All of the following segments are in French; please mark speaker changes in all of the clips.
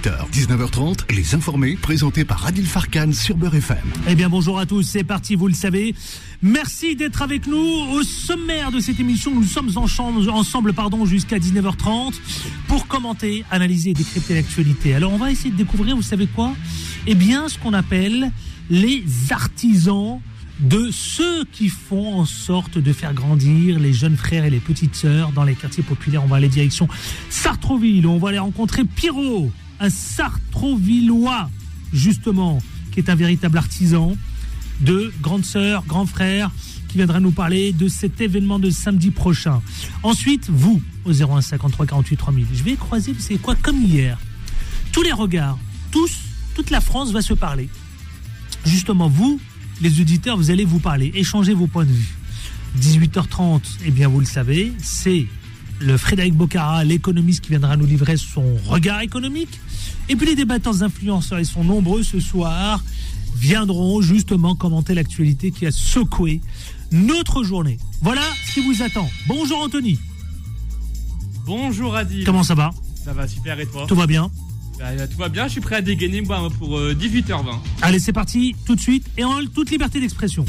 Speaker 1: 18h, 19h30, Les Informés, présentés par Adil Farkan sur Beurre FM.
Speaker 2: Eh bien, bonjour à tous, c'est parti, vous le savez. Merci d'être avec nous. Au sommaire de cette émission, nous sommes ensemble pardon, jusqu'à 19h30 pour commenter, analyser et décrypter l'actualité. Alors, on va essayer de découvrir, vous savez quoi? Eh bien, ce qu'on appelle les artisans de ceux qui font en sorte de faire grandir les jeunes frères et les petites sœurs dans les quartiers populaires. On va aller direction Sartreville, on va aller rencontrer Pierrot, un Sartrovillois, justement, qui est un véritable artisan de grandes sœurs, grands frères, qui viendra nous parler de cet événement de samedi prochain. Ensuite, vous, au 01 53 48 3000, je vais croiser, vous savez quoi, comme hier, tous les regards, tous, toute la France va se parler. Justement, vous, les auditeurs, vous allez vous parler, échanger vos points de vue. 18h30, eh bien vous le savez, c'est le Frédéric Bocara, l'économiste qui viendra nous livrer son regard économique. Et puis les débatteurs influenceurs, ils sont nombreux ce soir, viendront justement commenter l'actualité qui a secoué notre journée. Voilà ce qui vous attend. Bonjour Anthony.
Speaker 3: Bonjour Adi.
Speaker 2: Comment ça va?
Speaker 3: Ça va super et toi?
Speaker 2: Tout va bien
Speaker 3: bah, tout va bien, je suis prêt à dégainer moi, pour 18h20. Euh,
Speaker 2: Allez, c'est parti, tout de suite, et en toute liberté d'expression.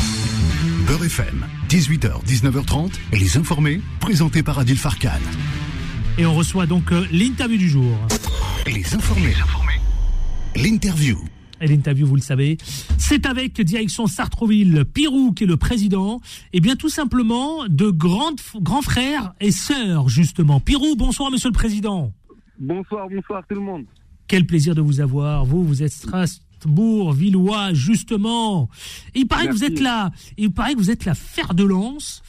Speaker 1: Beurre FM, 18h, 19h30, et les informés, présentés par Adil Farkan.
Speaker 2: Et on reçoit donc euh, l'interview du jour.
Speaker 1: Les informés. L'interview.
Speaker 2: Et l'interview, vous le savez, c'est avec direction Sartreville, Pirou, qui est le président, et bien tout simplement de grands frères et sœurs, justement. Pirou, bonsoir, monsieur le président.
Speaker 4: Bonsoir, bonsoir tout le monde.
Speaker 2: Quel plaisir de vous avoir. Vous, vous êtes Strasbourg, Villois, justement. il paraît que vous êtes là. Il paraît que vous êtes la fer de lance,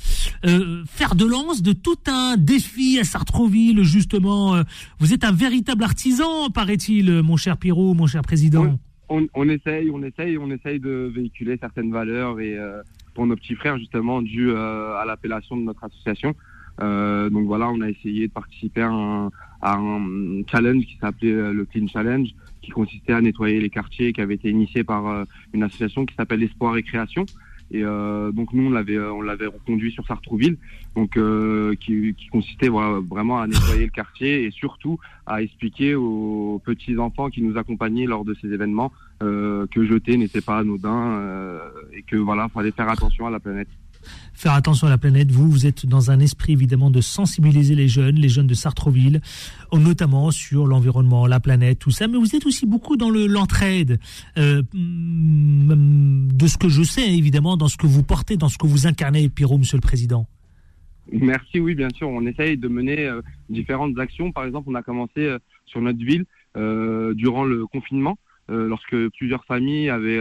Speaker 2: euh, fer de lance de tout un défi à Sartreville, justement. Euh, vous êtes un véritable artisan, paraît-il, mon cher Pirot, mon cher président.
Speaker 4: On, essaye, on essaye, on essaye de véhiculer certaines valeurs et euh, pour nos petits frères, justement, dû à l'appellation de notre association. donc voilà, on a essayé de participer à un, un challenge qui s'appelait euh, le Clean Challenge, qui consistait à nettoyer les quartiers, qui avait été initié par euh, une association qui s'appelle Espoir et Création. Et euh, donc nous on l'avait on l'avait reconduit sur Sartrouville, donc qui, qui, consistait vraiment à nettoyer le quartier et surtout à expliquer aux petits enfants qui nous accompagnaient lors de ces événements que jeter n'était pas anodin et que voilà fallait faire attention à la planète
Speaker 2: faire attention à la planète. Vous, vous êtes dans un esprit évidemment de sensibiliser les jeunes, les jeunes de Sartreville, notamment sur l'environnement, la planète, tout ça. Mais vous êtes aussi beaucoup dans le l'entraide, euh, mm, de ce que je sais évidemment, dans ce que vous portez, dans ce que vous incarnez, Pierrot, Monsieur le Président.
Speaker 4: Merci, oui, bien sûr. On essaye de mener euh, différentes actions. Par exemple, on a commencé euh, sur notre ville durant le confinement, lorsque plusieurs familles avaient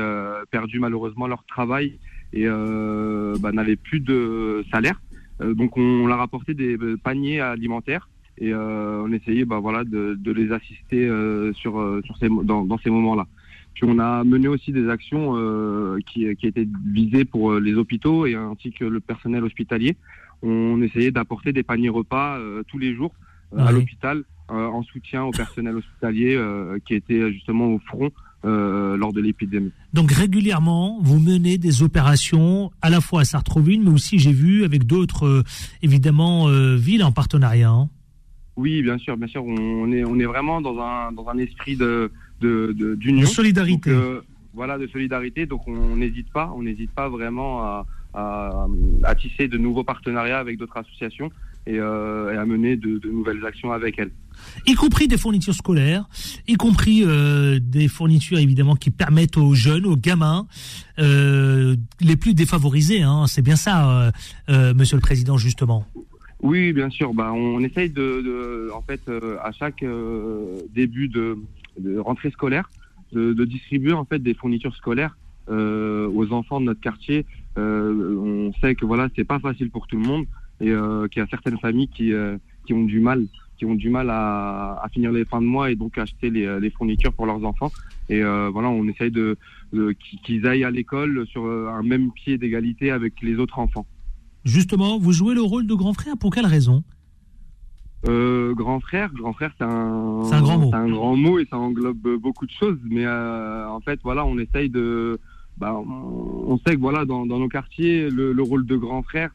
Speaker 4: perdu malheureusement leur travail et euh, bah, n'avait plus de salaire. Euh, donc on, leur apportait des euh, paniers alimentaires et on essayait bah, voilà, de, de les assister sur, sur ces, dans, dans ces moments-là. Puis on a mené aussi des actions qui, qui étaient visées pour les hôpitaux et ainsi que le personnel hospitalier. On essayait d'apporter des paniers repas tous les jours à l'hôpital en soutien au personnel hospitalier qui était justement au front euh, lors de l'épidémie.
Speaker 2: Donc régulièrement, vous menez des opérations à la fois à Sartreville, mais aussi j'ai vu avec d'autres euh, évidemment euh, villes en partenariat. Hein.
Speaker 4: Oui, bien sûr, bien sûr, on est on est vraiment dans un dans un esprit de d'union, de,
Speaker 2: solidarité.
Speaker 4: voilà, de solidarité. Donc on n'hésite pas, on n'hésite pas vraiment à, à, tisser de nouveaux partenariats avec d'autres associations et, à mener de, de nouvelles actions avec elles
Speaker 2: y compris des fournitures scolaires, y compris euh, des fournitures évidemment qui permettent aux jeunes, aux gamins, euh, les plus défavorisés. Hein, c'est bien ça, euh, Monsieur le Président, justement.
Speaker 4: Oui, bien sûr. Bah, on essaye de, en fait, à chaque début de, rentrée scolaire, de, distribuer en fait des fournitures scolaires aux enfants de notre quartier. on sait que voilà, c'est pas facile pour tout le monde et qu'il y a certaines familles qui qui ont du mal qui ont du mal à, finir les fins de mois et donc acheter les, les fournitures pour leurs enfants. Et euh, voilà, on essaye de, qu'ils aillent à l'école sur un même pied d'égalité avec les autres enfants.
Speaker 2: Justement, vous jouez le rôle de grand frère. Pour quelle raison?
Speaker 4: Euh, grand frère, grand frère, c'est un,
Speaker 2: un, grand mot.
Speaker 4: un grand mot et ça englobe beaucoup de choses. Mais euh, en fait, voilà, on essaye de, bah, on, sait que voilà, dans, nos quartiers, le, le, rôle de grand frère,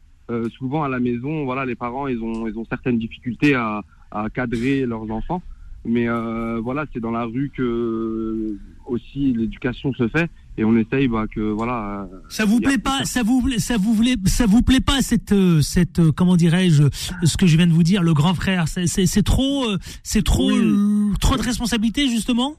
Speaker 4: souvent à la maison, voilà, les parents, ils ont, ils ont certaines difficultés à, à cadrer leurs enfants. Mais euh, voilà, c'est dans la rue que aussi l'éducation se fait et on essaye bah, que voilà.
Speaker 2: Ça vous plaît pas Ça vous ça vous voulez ça vous plaît pas cette cette comment dirais-je ce que je viens de vous dire le grand frère c'est trop c'est trop trop de responsabilité justement?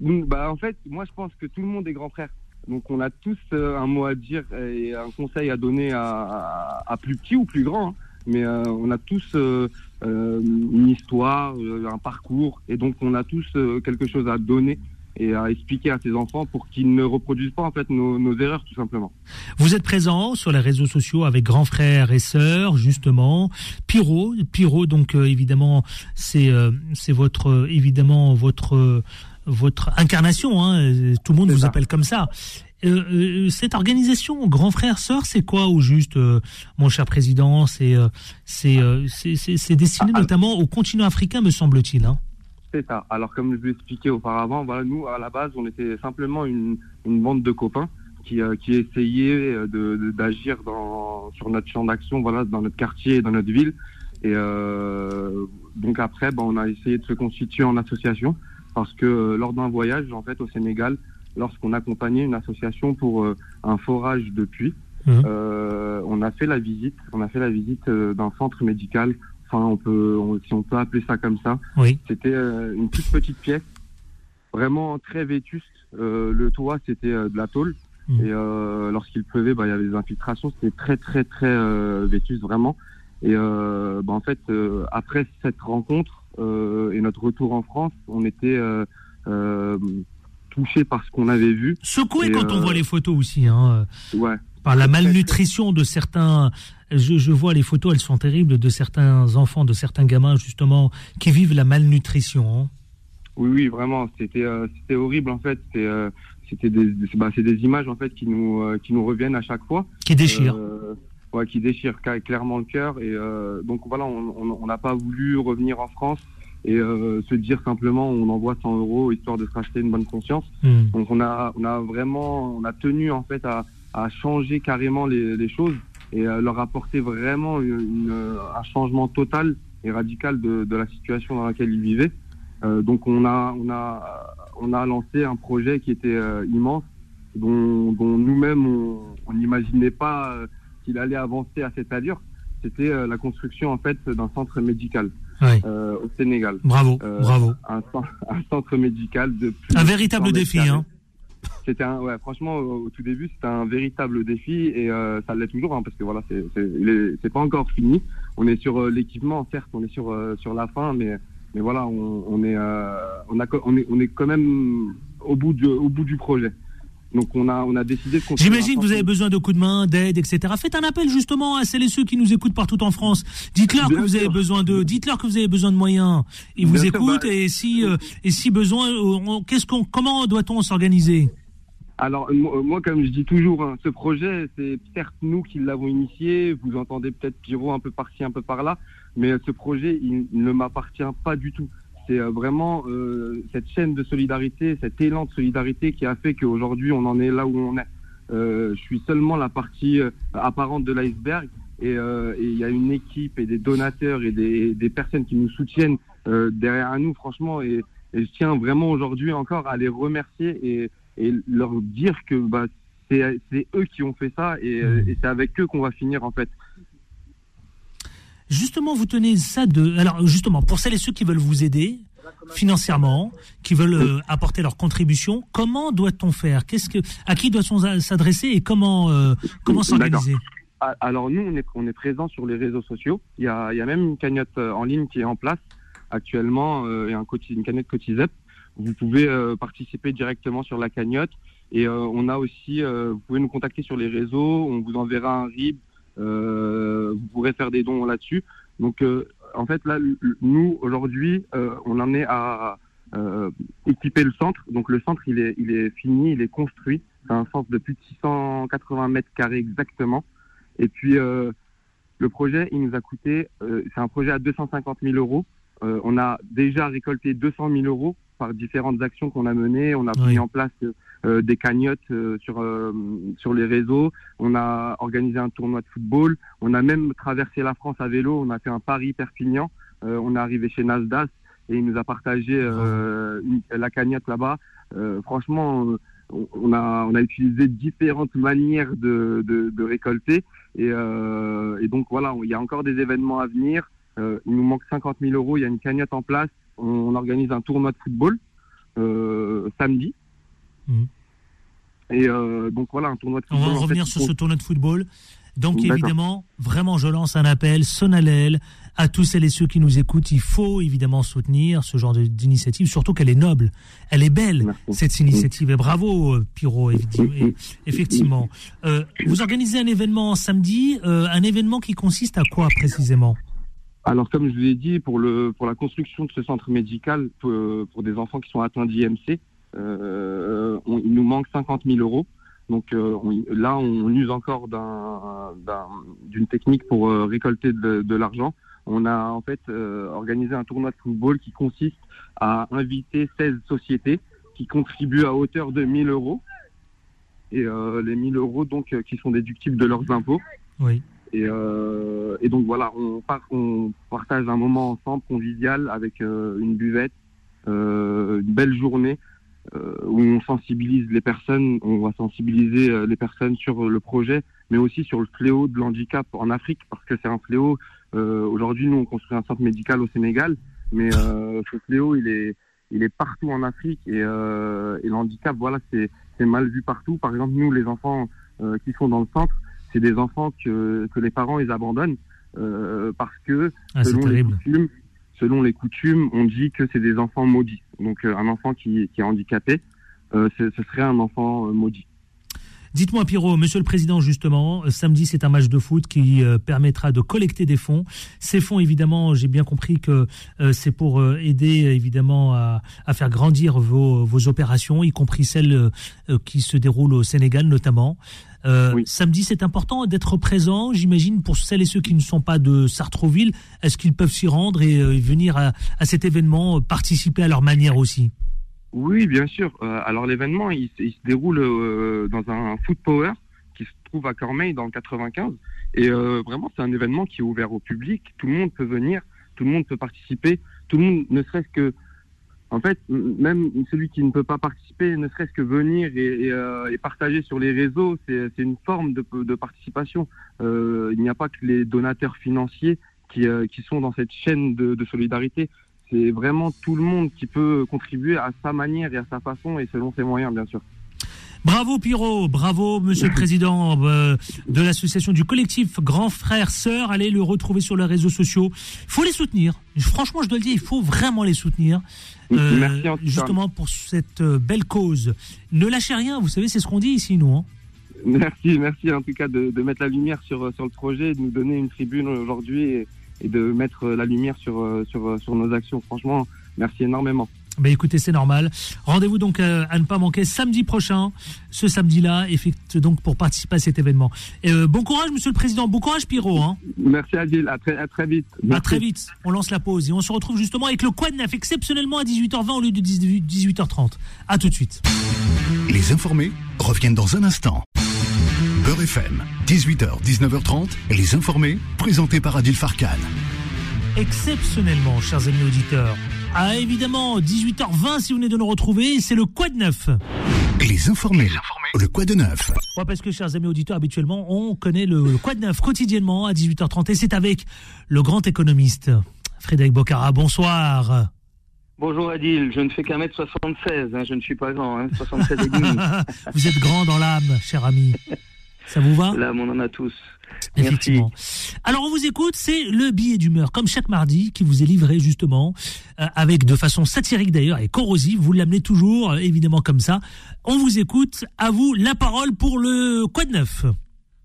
Speaker 4: Bah en fait moi je pense que tout le monde est grand frère. Donc on a tous un mot à dire et un conseil à donner à, à, plus petit ou plus grand. Hein. Mais on a tous euh, une histoire, euh, un parcours, et donc on a tous euh, quelque chose à donner et à expliquer à ces enfants pour qu'ils ne reproduisent pas en fait nos, erreurs tout simplement.
Speaker 2: Vous êtes présent sur les réseaux sociaux avec grands frères et sœurs justement. Pyro, Pyro donc évidemment c'est c'est votre évidemment votre votre incarnation. Hein, tout le monde vous appelle comme ça. Euh, euh, cette organisation Grand Frère Sœur, c'est quoi au juste, euh, mon cher président? C'est c'est destiné ah, notamment au continent africain, me semble-t-il. Hein
Speaker 4: c'est ça. Alors comme je vous expliqué auparavant, voilà, nous à la base, on était simplement une, une bande de copains qui, qui essayaient de d'agir sur notre champ d'action, voilà, dans notre quartier, dans notre ville. Et donc après, ben, on a essayé de se constituer en association parce que lors d'un voyage en fait au Sénégal, lorsqu'on accompagnait une association pour euh, un forage de puits. Mmh. Euh, on a fait la visite, on a fait la visite euh, d'un centre médical. Enfin, on peut, si on peut appeler ça comme ça.
Speaker 2: Oui.
Speaker 4: C'était une toute petite pièce, vraiment très vétuste. le toit, c'était de la tôle. Mmh. Et lorsqu'il pleuvait, bah, il y avait des infiltrations. C'était très, très, très vétuste, vraiment. Et bah, en fait, après cette rencontre et notre retour en France, on était touché par ce qu'on avait vu.
Speaker 2: Secoué quand on voit euh, les photos aussi. Hein,
Speaker 4: ouais.
Speaker 2: Par la malnutrition de certains. Je, je, vois les photos, elles sont terribles de certains enfants, de certains gamins justement qui vivent la malnutrition. Hein.
Speaker 4: Oui, oui, vraiment, c'était euh, c'était horrible en fait. C'était euh, c'était des bah, c'est des images en fait qui nous qui nous reviennent à chaque fois.
Speaker 2: Qui déchirent.
Speaker 4: ouais, qui déchirent clairement le cœur et donc voilà, on n'a pas voulu revenir en France et euh, se dire simplement on envoie 100 euros histoire de se racheter une bonne conscience. Hmm. Donc on a, on a vraiment, on a tenu en fait à, à changer carrément les, les choses et à leur apporter vraiment une, un changement total et radical de, de, la situation dans laquelle ils vivaient. Euh, donc on a, on a, on a lancé un projet qui était euh, immense, dont, dont nous-mêmes on n'imaginait pas euh, qu'il allait avancer à cette allure. C'était la construction en fait d'un centre médical euh, au Sénégal.
Speaker 2: Bravo, euh, bravo.
Speaker 4: Un, un, centre médical de
Speaker 2: Un véritable défi, hein.
Speaker 4: C'était un, ouais, franchement, au, tout début, c'était un véritable défi et euh, ça l'est toujours, hein, parce que voilà, c'est pas encore fini. On est sur l'équipement, certes, on est sur sur la fin, mais mais voilà, on, on est on a on est on est quand même au bout du au bout du projet. Donc on a, on a décidé de
Speaker 2: J'imagine que vous avez besoin de coups de main, d'aide, etc. Faites un appel justement à celles et ceux qui nous écoutent partout en France. Dites-leur que vous avez besoin de, dites-leur que vous avez besoin de moyens. Ils vous écoutent bah, et si euh, et si besoin, euh, qu'est-ce qu'on, comment doit-on s'organiser?
Speaker 4: Alors moi, comme je dis toujours, hein, ce projet, c'est certes nous qui l'avons initié. Vous entendez peut-être Pyro un peu par-ci, un peu par-là, mais ce projet, il ne m'appartient pas du tout c'est euh, vraiment euh, cette chaîne de solidarité, cet élan de solidarité qui a fait qu'aujourd'hui on en est là où on est. Euh, je suis seulement la partie apparente de l'iceberg et il y a une équipe et des donateurs et des, des personnes qui nous soutiennent derrière nous franchement et, je tiens vraiment aujourd'hui encore à les remercier et, et leur dire que bah, c'est eux qui ont fait ça et, et c'est avec eux qu'on va finir en fait.
Speaker 2: Justement, vous tenez ça de. Alors, justement, pour celles et ceux qui veulent vous aider financièrement, qui veulent euh, apporter leur contribution, comment doit-on faire? Qu'est-ce que, à qui doit-on s'adresser et comment euh, comment s'organiser?
Speaker 4: Ah, Alors nous, on est on est présent sur les réseaux sociaux. Il y a il y a même une cagnotte euh, en ligne qui est en place actuellement et un une cagnotte Cotizep. Vous pouvez participer directement sur la cagnotte et on a aussi vous pouvez nous contacter sur les réseaux. On vous enverra un RIB vous pourrez faire des dons là-dessus. Donc, euh, en fait, là, nous, aujourd'hui, euh, on en est à équiper le centre. Donc, le centre, il est, il est fini, il est construit. C'est un centre de plus de 680 mètres carrés exactement. Et puis, le projet, il nous a coûté, c'est un projet à 250 000 euros. on a déjà récolté 200 000 euros par différentes actions qu'on a menées. On a mis en place euh, des cagnottes euh, sur euh, sur les réseaux. On a organisé un tournoi de football. On a même traversé la France à vélo. On a fait un Paris Perpignan. on est arrivé chez Nasdaq. et il nous a partagé euh, une- la cagnotte là-bas. Euh, franchement, euh, on- a, on a utilisé différentes manières de, de, de récolter. Et, euh, et donc voilà, il y a encore des événements à venir. Euh, il nous manque 50 000 euros, il y a une cagnotte en place. On, on organise un tournoi de football euh, samedi.
Speaker 2: Mhm.
Speaker 4: Et euh, donc voilà, un tournoi de
Speaker 2: On
Speaker 4: football.
Speaker 2: va
Speaker 4: en
Speaker 2: revenir
Speaker 4: fait,
Speaker 2: sur
Speaker 4: on-
Speaker 2: ce tournoi de football. Donc évidemment, vraiment, je lance un appel solennel à tous celles et ceux qui nous écoutent. Il faut évidemment soutenir ce genre d'initiative, surtout qu'elle est noble, elle est belle,
Speaker 4: Merci.
Speaker 2: cette initiative. Et bravo, euh, Pierrot, effectivement. Euh, vous organisez un événement samedi, euh, un événement qui consiste à quoi précisément?
Speaker 4: Alors, comme je vous ai dit, pour, le, pour la construction de ce centre médical pour, pour des enfants qui sont atteints d'IMC, on- il nous manque 50 000 euros. Donc euh, on- là, on use encore d'un- d'un- d'une technique pour euh, récolter de, de l'argent. On a en fait euh, organisé un tournoi de football qui consiste à inviter 16 sociétés qui contribuent à hauteur de 1000 euros. Et euh, les 1000 euros donc euh, qui sont déductibles de leurs impôts.
Speaker 2: Oui.
Speaker 4: Et, euh, et donc voilà, on, part, on partage un moment ensemble convivial avec euh, une buvette, euh, une belle journée euh, où on sensibilise les personnes, on va sensibiliser euh, les personnes sur le projet, mais aussi sur le fléau de l'handicap en Afrique, parce que c'est un fléau. euh, Aujourd'hui, nous, on construit un centre médical au Sénégal, mais euh, ce fléau, il est, il est partout en Afrique et, euh, et le handicap, voilà, c'est mal vu partout. Par exemple, nous, les enfants euh, qui sont dans le centre, c'est des enfants que, que les parents ils abandonnent euh, parce que
Speaker 2: Ah, c'est
Speaker 4: selon les coutumes, selon les coutumes, on dit que c'est des enfants maudits. Donc euh, un enfant qui, qui est handicapé, euh, ce serait un enfant euh, maudit.
Speaker 2: Dites-moi, Pierrot, Monsieur le Président, justement, euh, samedi, c'est un match de foot qui euh, permettra de collecter des fonds. Ces fonds, évidemment, j'ai bien compris que euh, c'est pour euh, aider, évidemment, à, à faire grandir vos, vos opérations, y compris celles qui se déroulent au Sénégal, notamment.
Speaker 4: Oui.
Speaker 2: Samedi, c'est important d'être présent, j'imagine, pour celles et ceux qui ne sont pas de Sartrouville. Est-ce qu'ils peuvent s'y rendre et venir à, à cet événement, participer à leur manière aussi?
Speaker 4: Oui, bien sûr. Euh, alors l'événement, il, se- déroule euh, dans un foot power qui se trouve à Cormeil dans le 95. Et euh, vraiment, c'est un événement qui est ouvert au public. Tout le monde peut venir, tout le monde peut participer. Tout le monde, ne serait-ce que, en fait, même celui qui ne peut pas participer, ne serait-ce que venir et, et, partager sur les réseaux, c'est une forme de, de participation. Il n'y a pas que les donateurs financiers qui, sont dans cette chaîne de solidarité c'est vraiment tout le monde qui peut contribuer à sa manière et à sa façon et selon ses moyens, bien sûr.
Speaker 2: Bravo Pierrot, bravo Monsieur le Président euh, de l'association du collectif Grand Frère Sœur. Allez le retrouver sur les réseaux sociaux. Il faut les soutenir. Franchement, je dois le dire, il faut vraiment les soutenir. Euh,
Speaker 4: Merci en tout cas.
Speaker 2: justement pour cette euh, belle cause. Ne lâchez rien, vous savez, c'est ce qu'on dit ici, nous. hein.
Speaker 4: Merci, merci en tout cas de, de mettre la lumière sur, sur le projet, de nous donner une tribune aujourd'hui et, et de mettre la lumière sur, sur, sur nos actions. Franchement, merci énormément.
Speaker 2: Ben écoutez, c'est normal. Rendez-vous donc euh, à ne pas manquer samedi prochain, ce samedi-là, donc pour participer à cet événement. Et, euh, bon courage, Monsieur le Président. Bon courage, Pierrot. Hein.
Speaker 4: Merci Adil, à très, à très vite.
Speaker 2: À très vite. On lance la pause et on se retrouve justement avec le Quad Neuf exceptionnellement à 18h20 au lieu de 18 18h30. À tout de suite.
Speaker 1: Les informés reviennent dans un instant. Beurre FM, 18h, 19h30, les informés, présentés par Adil Farkan.
Speaker 2: Exceptionnellement, chers amis auditeurs. À évidemment 18h20 si vous venez de nous retrouver, c'est le Quad Neuf.
Speaker 1: Les informés, le quoi de neuf
Speaker 2: Ouais, parce que, chers amis auditeurs, habituellement, on connaît le, le Quad Neuf quotidiennement à 18h30 et c'est avec le grand économiste Frédéric Bocara. Bonsoir.
Speaker 5: Bonjour Adil, je ne fais qu'un mètre 76, hein, je ne suis pas grand, hein, 77 et demi.
Speaker 2: vous êtes grand dans l'âme, cher ami. Ça vous va
Speaker 5: Là, on en a tous. Merci.
Speaker 2: Effectivement. Alors on vous écoute, c'est le billet d'humeur, comme chaque mardi, qui vous est livré justement, euh, avec de façon satirique d'ailleurs et corrosive. Vous l'amenez toujours, euh, évidemment comme ça. On vous écoute. À vous la parole pour le quoi de neuf?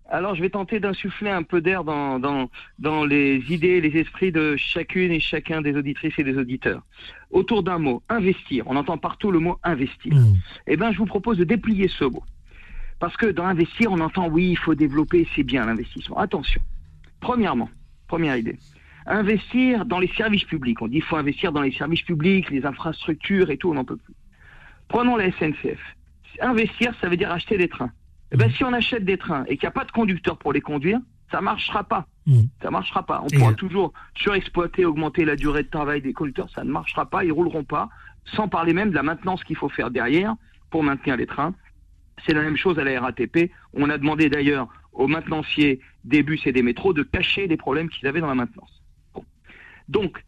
Speaker 5: Alors, je vais tenter d'insuffler un peu d'air dans, dans, dans les idées et les esprits de chacune et chacun des auditrices et des auditeurs. Autour d'un mot, investir. On entend partout le mot investir.
Speaker 2: Mmh.
Speaker 5: Eh bien, je vous propose de déplier ce mot. Parce que dans investir, on entend oui, il faut développer, c'est bien l'investissement. Attention. Premièrement, première idée. Investir dans les services publics. On dit il faut investir dans les services publics, les infrastructures et tout, on n'en peut plus. Prenons la SNCF. Investir, ça veut dire acheter des trains. Eh ben, si on achète des trains et qu'il n'y a pas de conducteur pour les conduire, ça marchera pas.
Speaker 2: Mmh.
Speaker 5: Ça marchera pas. On
Speaker 2: Et-
Speaker 5: pourra toujours surexploiter, augmenter la durée de travail des conducteurs. Ça ne marchera pas. Ils rouleront pas. Sans parler même de la maintenance qu'il faut faire derrière pour maintenir les trains. C'est la même chose à la RATP. On a demandé d'ailleurs aux maintenanciers des bus et des métros de cacher les problèmes qu'ils avaient dans la maintenance. Donc,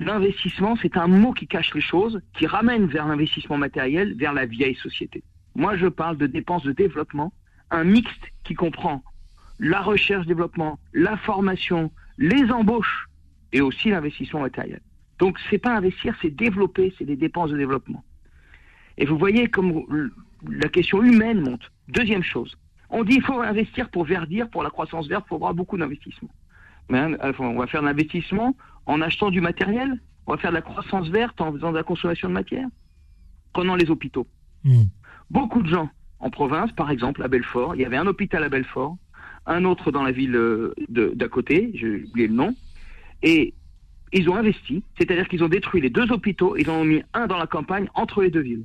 Speaker 5: l'investissement, c'est un mot qui cache les choses, qui ramène vers l'investissement matériel, vers la vieille société. Moi, je parle de dépenses de développement, un mixte qui comprend la recherche-développement, la formation, les embauches et aussi l'investissement matériel. Donc, c'est pas investir, c'est développer, c'est des dépenses de développement. Et vous voyez comme la question humaine monte. Deuxième chose, on dit il faut investir pour verdir, pour la croissance verte, il faudra beaucoup d'investissement. Mais hein, enfin, on va faire de l'investissement en achetant du matériel, on va faire de la croissance verte en faisant de la consommation de matière. Prenons les hôpitaux.
Speaker 2: Mmh.
Speaker 5: Beaucoup de gens en province, par exemple à Belfort, il y avait un hôpital à Belfort, un autre dans la ville euh, d'à côté, j'ai oublié le nom, et ils ont investi, c'est-à-dire qu'ils ont détruit les deux hôpitaux, ils en ont mis un dans la campagne entre les deux villes,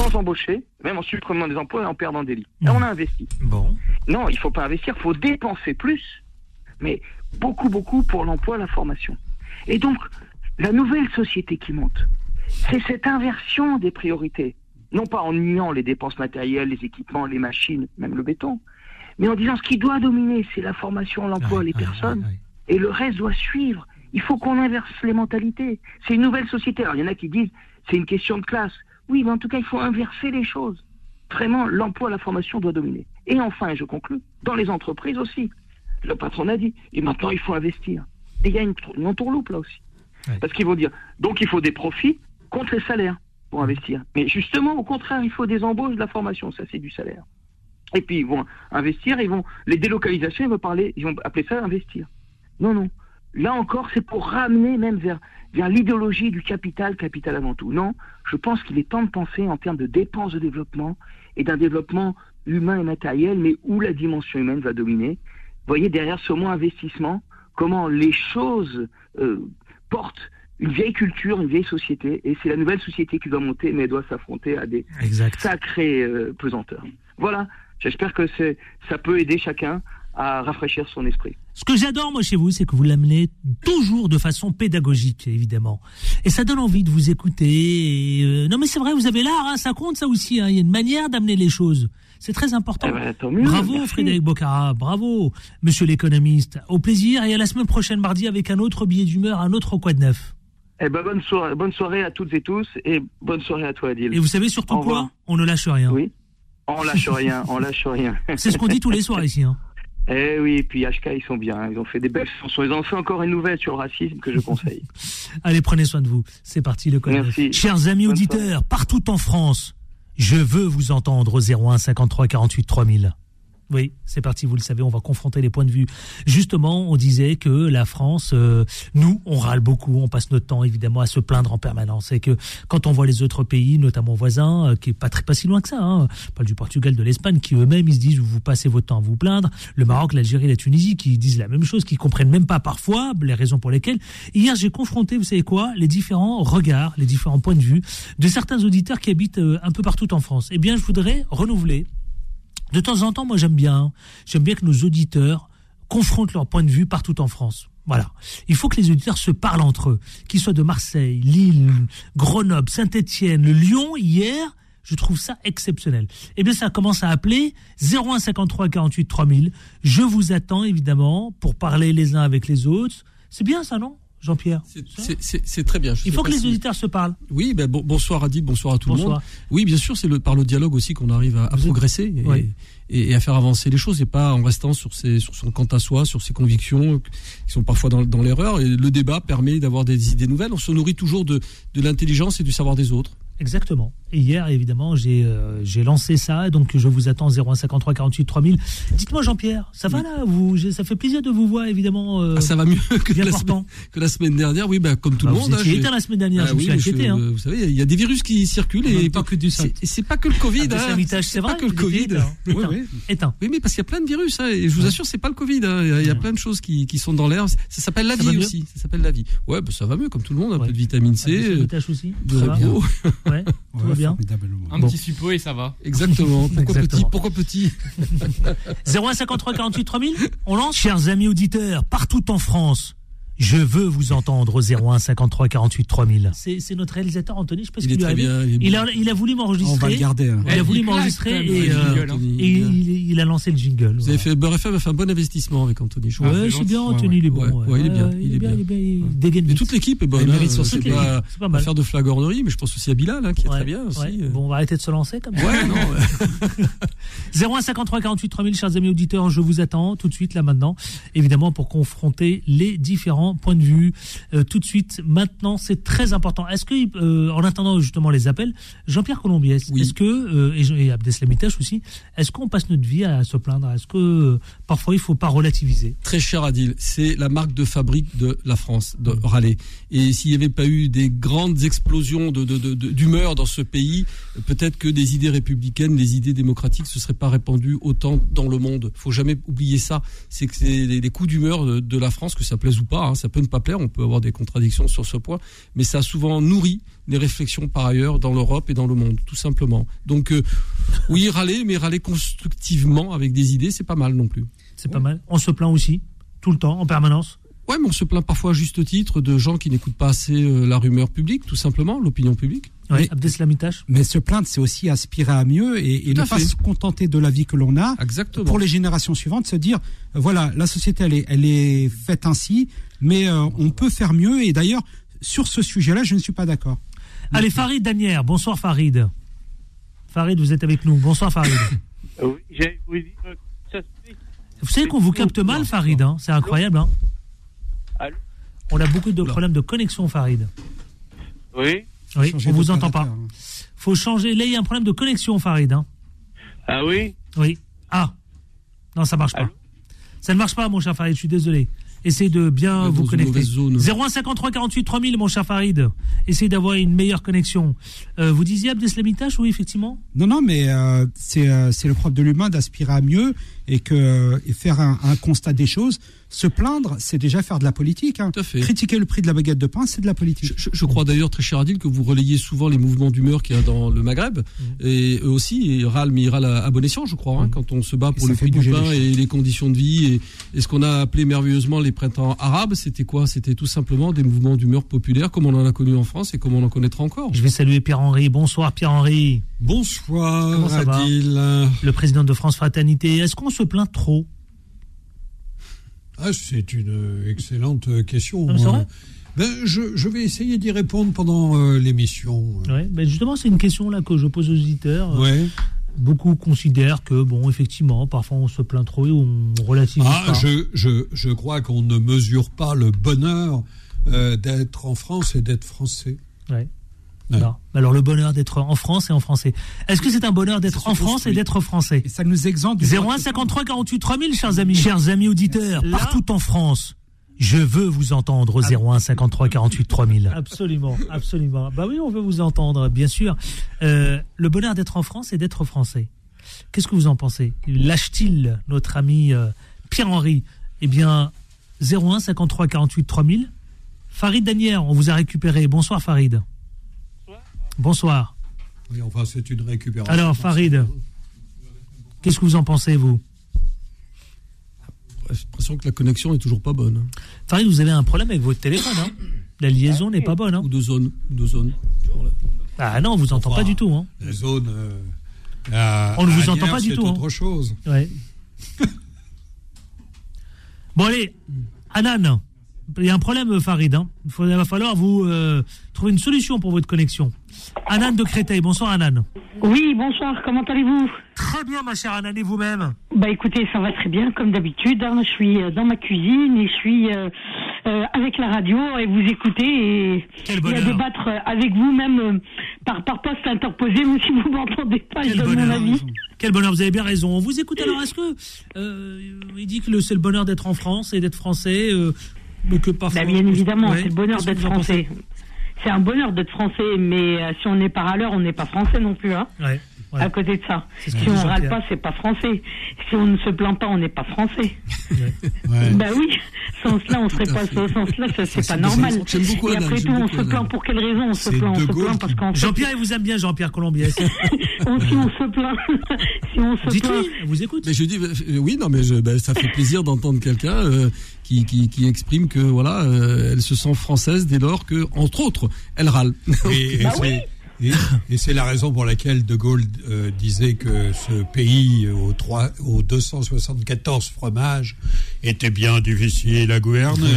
Speaker 5: sans embaucher, même en supprimant des emplois et en perdant des lits. On a investi.
Speaker 2: Bon.
Speaker 5: Non, il faut pas investir, il faut dépenser plus, mais beaucoup, beaucoup pour l'emploi, la formation. Et donc, la nouvelle société qui monte, c'est cette inversion des priorités. Non pas en niant les dépenses matérielles, les équipements, les machines, même le béton, mais en disant ce qui doit dominer, c'est la formation, l'emploi, les personnes, et le reste doit suivre. Il faut qu'on inverse les mentalités. C'est une nouvelle société. Alors, il y en a qui disent c'est une question de classe. Oui, mais en tout cas, il faut inverser les choses. Vraiment, l'emploi, la formation doit dominer. Et enfin, et je conclus, dans les entreprises aussi. Le patron a dit, et maintenant, il faut investir. Et il y a une, une entourloupe là aussi. Parce qu'ils vont dire, donc il faut des profits contre les salaires pour investir. Mais justement, au contraire, il faut des embauches, de la formation. Ça, c'est du salaire. Et puis, ils vont investir, ils vont, les délocalisations, ils vont parler, ils vont appeler ça investir. Non, non. Là encore, c'est pour ramener même vers, vers l'idéologie du capital, capital avant tout. Non, je pense qu'il est temps de penser en termes de dépenses de développement et d'un développement humain et matériel, mais où la dimension humaine va dominer. Vous voyez derrière ce mot investissement, comment les choses euh, portent une vieille culture, une vieille société, et c'est la nouvelle société qui doit monter, mais elle doit s'affronter à des
Speaker 2: Exact.
Speaker 5: sacrées euh, pesanteurs. Voilà, j'espère que ça peut aider chacun à rafraîchir son esprit.
Speaker 2: Ce que j'adore, moi, chez vous, c'est que vous l'amenez toujours de façon pédagogique, évidemment. Et ça donne envie de vous écouter. et, euh, Non, mais c'est vrai, vous avez l'art, hein, ça compte, ça aussi. hein. Il y a une manière d'amener les choses. C'est très important.
Speaker 5: Eh ben, tant mieux,
Speaker 2: bravo,
Speaker 5: merci.
Speaker 2: Frédéric Bocara. Bravo, monsieur l'économiste. Au plaisir et à la semaine prochaine, mardi, avec un autre billet d'humeur, un autre quoi de neuf.
Speaker 5: Eh ben, bonne soirée, bonne soirée à toutes et tous, et bonne soirée à toi, Adil.
Speaker 2: Et vous savez surtout quoi? On ne lâche rien.
Speaker 5: Oui. On lâche rien, on lâche rien.
Speaker 2: C'est ce qu'on dit tous les soirs ici. hein.
Speaker 5: Eh oui, et puis HK, ils sont bien. Ils ont fait des belles chansons. Ils ont fait encore une nouvelle sur le racisme que je conseille.
Speaker 2: Allez, prenez soin de vous. C'est parti, le neuf.
Speaker 5: Merci.
Speaker 2: Chers amis
Speaker 5: Bonne
Speaker 2: auditeurs, partout en France, je veux vous entendre au 01 53 48 3000. Oui, c'est parti, vous le savez, on va confronter les points de vue. Justement, on disait que la France, euh, nous, on râle beaucoup, on passe notre temps évidemment à se plaindre en permanence. Et que quand on voit les autres pays, notamment voisins, euh, qui est pas très pas si loin que ça, hein, je parle du Portugal, de l'Espagne, qui eux-mêmes ils se disent vous passez votre temps à vous plaindre. Le Maroc, l'Algérie, la Tunisie, qui disent la même chose, qui comprennent même pas parfois les raisons pour lesquelles. Hier, j'ai confronté, vous savez quoi, les différents regards, les différents points de vue de certains auditeurs qui habitent euh, un peu partout en France. Eh bien, je voudrais renouveler de temps en temps, moi j'aime bien, j'aime bien que nos auditeurs confrontent leurs points de vue partout en France. Voilà. Il faut que les auditeurs se parlent entre eux, qu'ils soient de Marseille, Lille, Grenoble, Saint-Étienne, Lyon, hier, je trouve ça exceptionnel. Eh bien, ça commence à appeler 01 53 48 3000. Je vous attends, évidemment, pour parler les uns avec les autres. C'est bien ça, non? Jean-Pierre
Speaker 6: C'est- très bien. Je
Speaker 2: Il faut que les
Speaker 6: si-
Speaker 2: auditeurs se parlent.
Speaker 6: Oui, ben, bon- bonsoir Adil, bonsoir à tout le monde. Oui, bien sûr, c'est le, par le dialogue aussi qu'on arrive à, progresser et,
Speaker 2: Oui.
Speaker 6: et- et à faire avancer les choses et pas en restant sur, ses, sur son quant à soi, sur ses convictions qui sont parfois dans, dans l'erreur. Et le débat permet d'avoir des idées nouvelles. On se nourrit toujours de, de l'intelligence et du savoir des autres.
Speaker 2: Exactement. Hier, évidemment, j'ai euh, lancé ça, donc je vous attends 0153 48 3000. Dites-moi, Jean-Pierre, ça va là vous, Ça fait plaisir de vous voir, évidemment. euh,
Speaker 6: Ah, ça va mieux que
Speaker 2: bien
Speaker 6: la, semaine, que la semaine dernière. Oui, ben, comme tout
Speaker 2: Bah,
Speaker 6: le monde. hein, j'ai-
Speaker 2: éteint la semaine dernière,
Speaker 6: Ah
Speaker 2: je me
Speaker 6: oui,
Speaker 2: suis
Speaker 6: monsieur,
Speaker 2: inquiété. hein.
Speaker 6: Vous savez, il y a des virus qui circulent
Speaker 2: En
Speaker 6: et,
Speaker 2: temps que du
Speaker 6: c'est pas que le Covid.
Speaker 2: Ah,
Speaker 6: hein.
Speaker 2: C'est vrai,
Speaker 6: pas que le Covid.
Speaker 2: éteint.
Speaker 6: Oui,
Speaker 2: Éteint.
Speaker 6: oui.
Speaker 2: Éteint.
Speaker 6: Oui, mais parce qu'il y a plein de virus, hein, et je vous assure, c'est pas le Covid. hein. Il y a, plein de choses qui, qui sont dans l'air. Ça s'appelle la vie aussi. Ça s'appelle la vie. Ouais, bah, ça va mieux, comme tout le monde. Un peu de vitamine
Speaker 2: Ah,
Speaker 6: C,
Speaker 2: monsieur
Speaker 6: euh,
Speaker 2: Mitache aussi
Speaker 6: de
Speaker 2: Ça bien.
Speaker 3: Un petit suppôt et ça va.
Speaker 6: Exactement. Pourquoi
Speaker 2: Exactement.
Speaker 6: petit Pourquoi petit
Speaker 2: 0153 48 3000, on lance Chers amis auditeurs, partout en France, je veux vous entendre au 0153 48 3000. C'est notre réalisateur Anthony, je sais pas ce
Speaker 6: Il est
Speaker 2: qu'il lui
Speaker 6: très
Speaker 2: arrive.
Speaker 6: bien. il est
Speaker 2: Il
Speaker 6: bien.
Speaker 2: a, il a voulu
Speaker 7: On va
Speaker 2: m'enregistrer.
Speaker 7: le garder. hein.
Speaker 2: Il a voulu m'enregistrer et, euh,
Speaker 3: jingle, hein.
Speaker 2: Et
Speaker 6: il
Speaker 2: il, a lancé le jingle.
Speaker 6: Vous avez fait Beurre FM a fait un bon investissement avec Anthony. Je
Speaker 2: Ouais,
Speaker 3: c'est
Speaker 2: bien, Anthony, il est bon.
Speaker 6: il est bien, il est bien.
Speaker 2: il est bien, il dégaine
Speaker 6: Et
Speaker 2: vite.
Speaker 6: toute l'équipe est bonne.
Speaker 7: Il
Speaker 6: hein.
Speaker 7: mérite son
Speaker 6: C'est pas,
Speaker 2: mal.
Speaker 6: faire de flagornerie, mais je pense aussi à Bilal, hein, qui est très bien aussi. euh.
Speaker 2: Bon, on va arrêter de se lancer comme ça.
Speaker 6: Ouais, non, ouais.
Speaker 2: 0153 48 3000, chers amis auditeurs, je vous attends tout de suite là maintenant, évidemment pour confronter les différents points de vue. Euh, tout de suite, maintenant, c'est très important. Est-ce que, euh, en attendant justement les appels, Jean-Pierre Colombiès,
Speaker 6: Oui.
Speaker 2: est-ce que, euh, et, et Abdeslamitash aussi, est-ce qu'on passe notre vie à se plaindre? Est-ce que parfois il faut pas relativiser?
Speaker 6: Très cher Adil, c'est la marque de fabrique de la France, de Raleigh. Et s'il n'y avait pas eu des grandes explosions de, de- de- de- d'humeur dans ce pays, peut-être que des idées républicaines, des idées démocratiques se seraient pas répandues autant dans le monde. Faut jamais oublier ça. C'est que c'est les, les coups d'humeur de, de la France, que ça plaise ou pas, hein, ça peut ne pas plaire, on peut avoir des contradictions sur ce point, mais ça a souvent nourri des réflexions par ailleurs dans l'Europe et dans le monde, tout simplement. Donc euh, oui, râler, mais râler constructivement avec des idées, c'est pas mal non plus.
Speaker 2: C'est pas mal. On se plaint aussi, tout le temps, en permanence.
Speaker 6: Ouais, mais on se plaint parfois à juste titre de gens qui n'écoutent pas assez euh, la rumeur publique, tout simplement, l'opinion publique.
Speaker 2: Ouais,
Speaker 7: Mais-
Speaker 2: Abdeslamitash
Speaker 7: Mais se plaindre, c'est aussi aspirer à mieux et, ne pas se contenter de la vie que l'on a.
Speaker 6: Exactement.
Speaker 7: Pour les générations suivantes, se dire, euh, voilà, la société, elle est, elle est faite ainsi, mais euh, on peut faire mieux. Et d'ailleurs, sur ce sujet-là, je ne suis pas d'accord.
Speaker 2: Allez, Farid Danière. Bonsoir, Farid. Farid, vous êtes avec nous. Bonsoir, Farid.
Speaker 8: Oui, vous
Speaker 2: savez qu'on vous capte mal, Farid. hein C'est incroyable. Hein on a beaucoup de problèmes de connexion, Farid.
Speaker 8: Oui.
Speaker 2: Oui, on vous entend pas.
Speaker 7: d'opérateur, hein.
Speaker 2: faut changer. Là, il y a un problème de connexion, Farid. hein.
Speaker 8: Ah oui
Speaker 2: Oui. Ah. Non, ça marche pas.
Speaker 8: Allô
Speaker 2: Ça ne marche pas, mon cher Farid. Je suis désolé. Essayez de bien vous connecter.
Speaker 6: mauvaise zone.
Speaker 2: 0153 48 3000, mon cher Farid. Essayez d'avoir une meilleure connexion. Euh, vous disiez Abdeslamitash, oui, effectivement.
Speaker 7: Non, non, mais euh, c'est euh, c'est le propre de l'humain d'aspirer à mieux et que et faire un, un constat des choses. Se plaindre, c'est déjà faire de la politique. hein.
Speaker 6: Tout à fait.
Speaker 7: Critiquer le prix de la baguette de pain, c'est de la politique.
Speaker 6: Je, je- je crois d'ailleurs, très cher Adil, que vous relayez souvent les mouvements d'humeur qu'il y a dans le Maghreb. Et eux aussi, ils râlent, mais ils râlent à, à bon escient, je crois, hein, quand on se bat pour
Speaker 7: ça
Speaker 6: le prix du pain
Speaker 7: les
Speaker 6: et les conditions de vie. Et, et ce qu'on a appelé merveilleusement les printemps arabes, c'était quoi? C'était tout simplement des mouvements d'humeur populaires, comme on en a connu en France et comme on en connaîtra encore.
Speaker 2: Je vais saluer Pierre-Henri. Bonsoir, Pierre-Henri.
Speaker 9: Bonsoir,
Speaker 2: Comment ça va
Speaker 9: Adil.
Speaker 2: Le président de France Fraternité. Est-ce qu'on se plaint trop?
Speaker 9: Ah, c'est une excellente question.
Speaker 2: Non,
Speaker 9: Ben, je, je vais essayer d'y répondre pendant euh, l'émission.
Speaker 2: Ouais, ben justement, c'est une question là que je pose aux auditeurs.
Speaker 9: Ouais.
Speaker 2: Beaucoup considèrent que, bon, effectivement, parfois on se plaint trop et on relativise
Speaker 9: Ah,
Speaker 2: pas.
Speaker 9: je, je, je crois qu'on ne mesure pas le bonheur euh, d'être en France et d'être français.
Speaker 2: Ouais.
Speaker 9: Ouais.
Speaker 2: Non. Alors, le bonheur d'être en France et en français. Est-ce que c'est un bonheur d'être en France et d'être français?
Speaker 7: Et ça nous exempte du
Speaker 2: 01 53 48 3000, chers amis. Chers amis auditeurs, partout en France. Je veux vous entendre au 01 53 48 3000. Absolument, absolument. Bah oui, on veut vous entendre, bien sûr. Euh, le bonheur d'être en France et d'être français. Qu'est-ce que vous en pensez? Lâche-t-il notre ami euh, Pierre-Henri? Eh bien, 01 53 48 3000. Farid Danière, on vous a récupéré. Bonsoir Farid. Bonsoir.
Speaker 9: Oui, enfin, c'est une récupération.
Speaker 2: Alors, Farid, qu'est-ce que vous en pensez, vous?
Speaker 6: J'ai l'impression que la connexion est toujours pas bonne. hein.
Speaker 2: Farid, vous avez un problème avec votre téléphone, hein La liaison n'est pas bonne, hein
Speaker 6: Ou de zone. Ou de zone. Voilà.
Speaker 2: Ah non, on vous entend pas du tout, hein
Speaker 9: La zone. euh,
Speaker 2: On ne vous entend pas du
Speaker 9: c'est
Speaker 2: tout, hein.
Speaker 9: chose.
Speaker 2: Ouais. bon, allez, Anan, il y a un problème, Farid. Hein. Il faut- il va falloir vous euh, trouver une solution pour votre connexion. Anan de Créteil, bonsoir Anan.
Speaker 10: Oui, bonsoir, comment allez-vous?
Speaker 2: Très bien, ma chère Anan, et vous-même?
Speaker 10: Bah écoutez, ça va très bien, comme d'habitude. hein. Je suis euh, dans ma cuisine et je suis euh, euh, avec la radio et vous écoutez et,
Speaker 2: Quel
Speaker 10: et à
Speaker 2: bonheur.
Speaker 10: débattre euh, avec vous, même euh, par, par poste interposé, ou si vous m'entendez pas, je
Speaker 2: Quel
Speaker 10: donne mon
Speaker 2: bonheur.
Speaker 10: avis.
Speaker 2: Quel bonheur, vous avez bien raison. On vous écoute alors, est-ce que. euh, il dit que c'est le bonheur d'être en France et d'être français, euh, mais que parfois.
Speaker 10: Bah, bien évidemment,
Speaker 2: Ouais.
Speaker 10: c'est le bonheur d'être français. C'est un bonheur d'être français, mais euh, si on n'est pas à l'heure, on n'est pas français non plus. Hein.
Speaker 2: Ouais. Ouais.
Speaker 10: à côté de ça.
Speaker 2: Ce
Speaker 10: Si on
Speaker 2: Jean-Pierre.
Speaker 10: râle pas, c'est pas français. Si on ne se plaint pas, on n'est pas français.
Speaker 7: Ouais.
Speaker 10: Bah oui, sans cela, on serait pas au sens-là, ça c'est pas normal.
Speaker 6: J'aime beaucoup
Speaker 10: Et après tout, on
Speaker 6: beaucoup
Speaker 10: se plaint pour quelle raison On se plaint, on
Speaker 9: De
Speaker 10: se
Speaker 9: Gaulle
Speaker 10: plaint parce qu'en fait,
Speaker 2: Jean-Pierre, il vous aime bien, Jean-Pierre Colombiès.
Speaker 10: on- si on se plaint, si on se
Speaker 2: Dites
Speaker 10: plaint,
Speaker 2: oui, elle vous écoute.
Speaker 6: Mais je dis euh, oui, non, mais je, ben, ça fait plaisir d'entendre quelqu'un euh, qui, qui, qui exprime que voilà, euh, elle se sent française dès lors que, entre autres, elle râle.
Speaker 9: Et, et
Speaker 10: Bah
Speaker 9: c'est- et- et c'est la raison pour laquelle De Gaulle euh, disait que ce pays euh, aux, trois, aux 274 fromages était bien difficile à gouverner.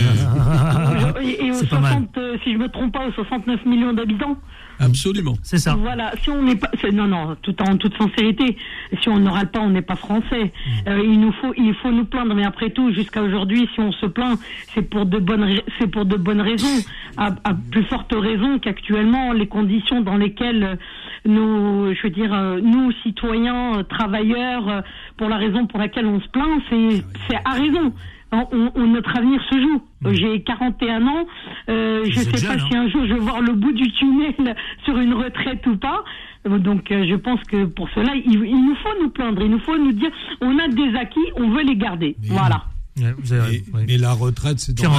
Speaker 10: et, et aux
Speaker 2: C'est pas mal.
Speaker 10: 60, euh, si je me trompe pas, aux 69 millions d'habitants.
Speaker 6: Absolument.
Speaker 2: C'est ça.
Speaker 10: Voilà, si on n'est pas, non, non, tout en toute sincérité, si on râle pas, on n'est pas français.
Speaker 2: Mm.
Speaker 10: Euh, il nous faut, il faut nous plaindre, mais après tout, jusqu'à aujourd'hui, si on se plaint, c'est pour de bonnes, c'est pour de bonnes raisons, à, à plus forte raison qu'actuellement les conditions dans lesquelles euh, nous, je veux dire, nous citoyens, travailleurs, pour la raison pour laquelle on se plaint, c'est, c'est à raison. On- on- on- notre avenir se joue. Euh, J'ai 41 ans. Euh, je
Speaker 2: êtes
Speaker 10: sais pas
Speaker 2: jeune,
Speaker 10: si un jour je vais voir le bout du tunnel sur une retraite ou pas. Donc euh, je pense que pour cela, il, il nous faut nous plaindre. Il nous faut nous dire on a des acquis, on veut les garder. voilà.
Speaker 2: Ouais, vous avez-
Speaker 9: Mais, la retraite, c'est dans.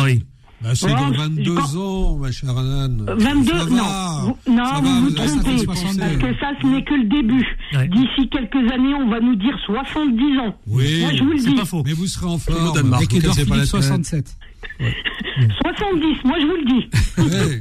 Speaker 9: Bah, c'est
Speaker 10: Ouais,
Speaker 9: dans
Speaker 10: je
Speaker 9: 22
Speaker 10: pense-
Speaker 9: ans, ma chère Anne.
Speaker 10: 22
Speaker 9: Ça
Speaker 10: Non,
Speaker 9: va.
Speaker 10: vous, non,
Speaker 9: Ça
Speaker 10: vous
Speaker 9: va,
Speaker 10: vous trompez. Parce que ça, ce n'est que le début.
Speaker 2: Ouais.
Speaker 10: D'ici quelques années, on va nous dire 70 ans.
Speaker 9: Oui,
Speaker 10: Moi, je vous le
Speaker 2: C'est
Speaker 10: dis.
Speaker 2: pas faux.
Speaker 9: mais vous serez en
Speaker 6: Au
Speaker 9: forme.
Speaker 6: Danemark.
Speaker 9: Tête.
Speaker 7: 67.
Speaker 10: 70, moi je vous le dis.
Speaker 9: Ouais.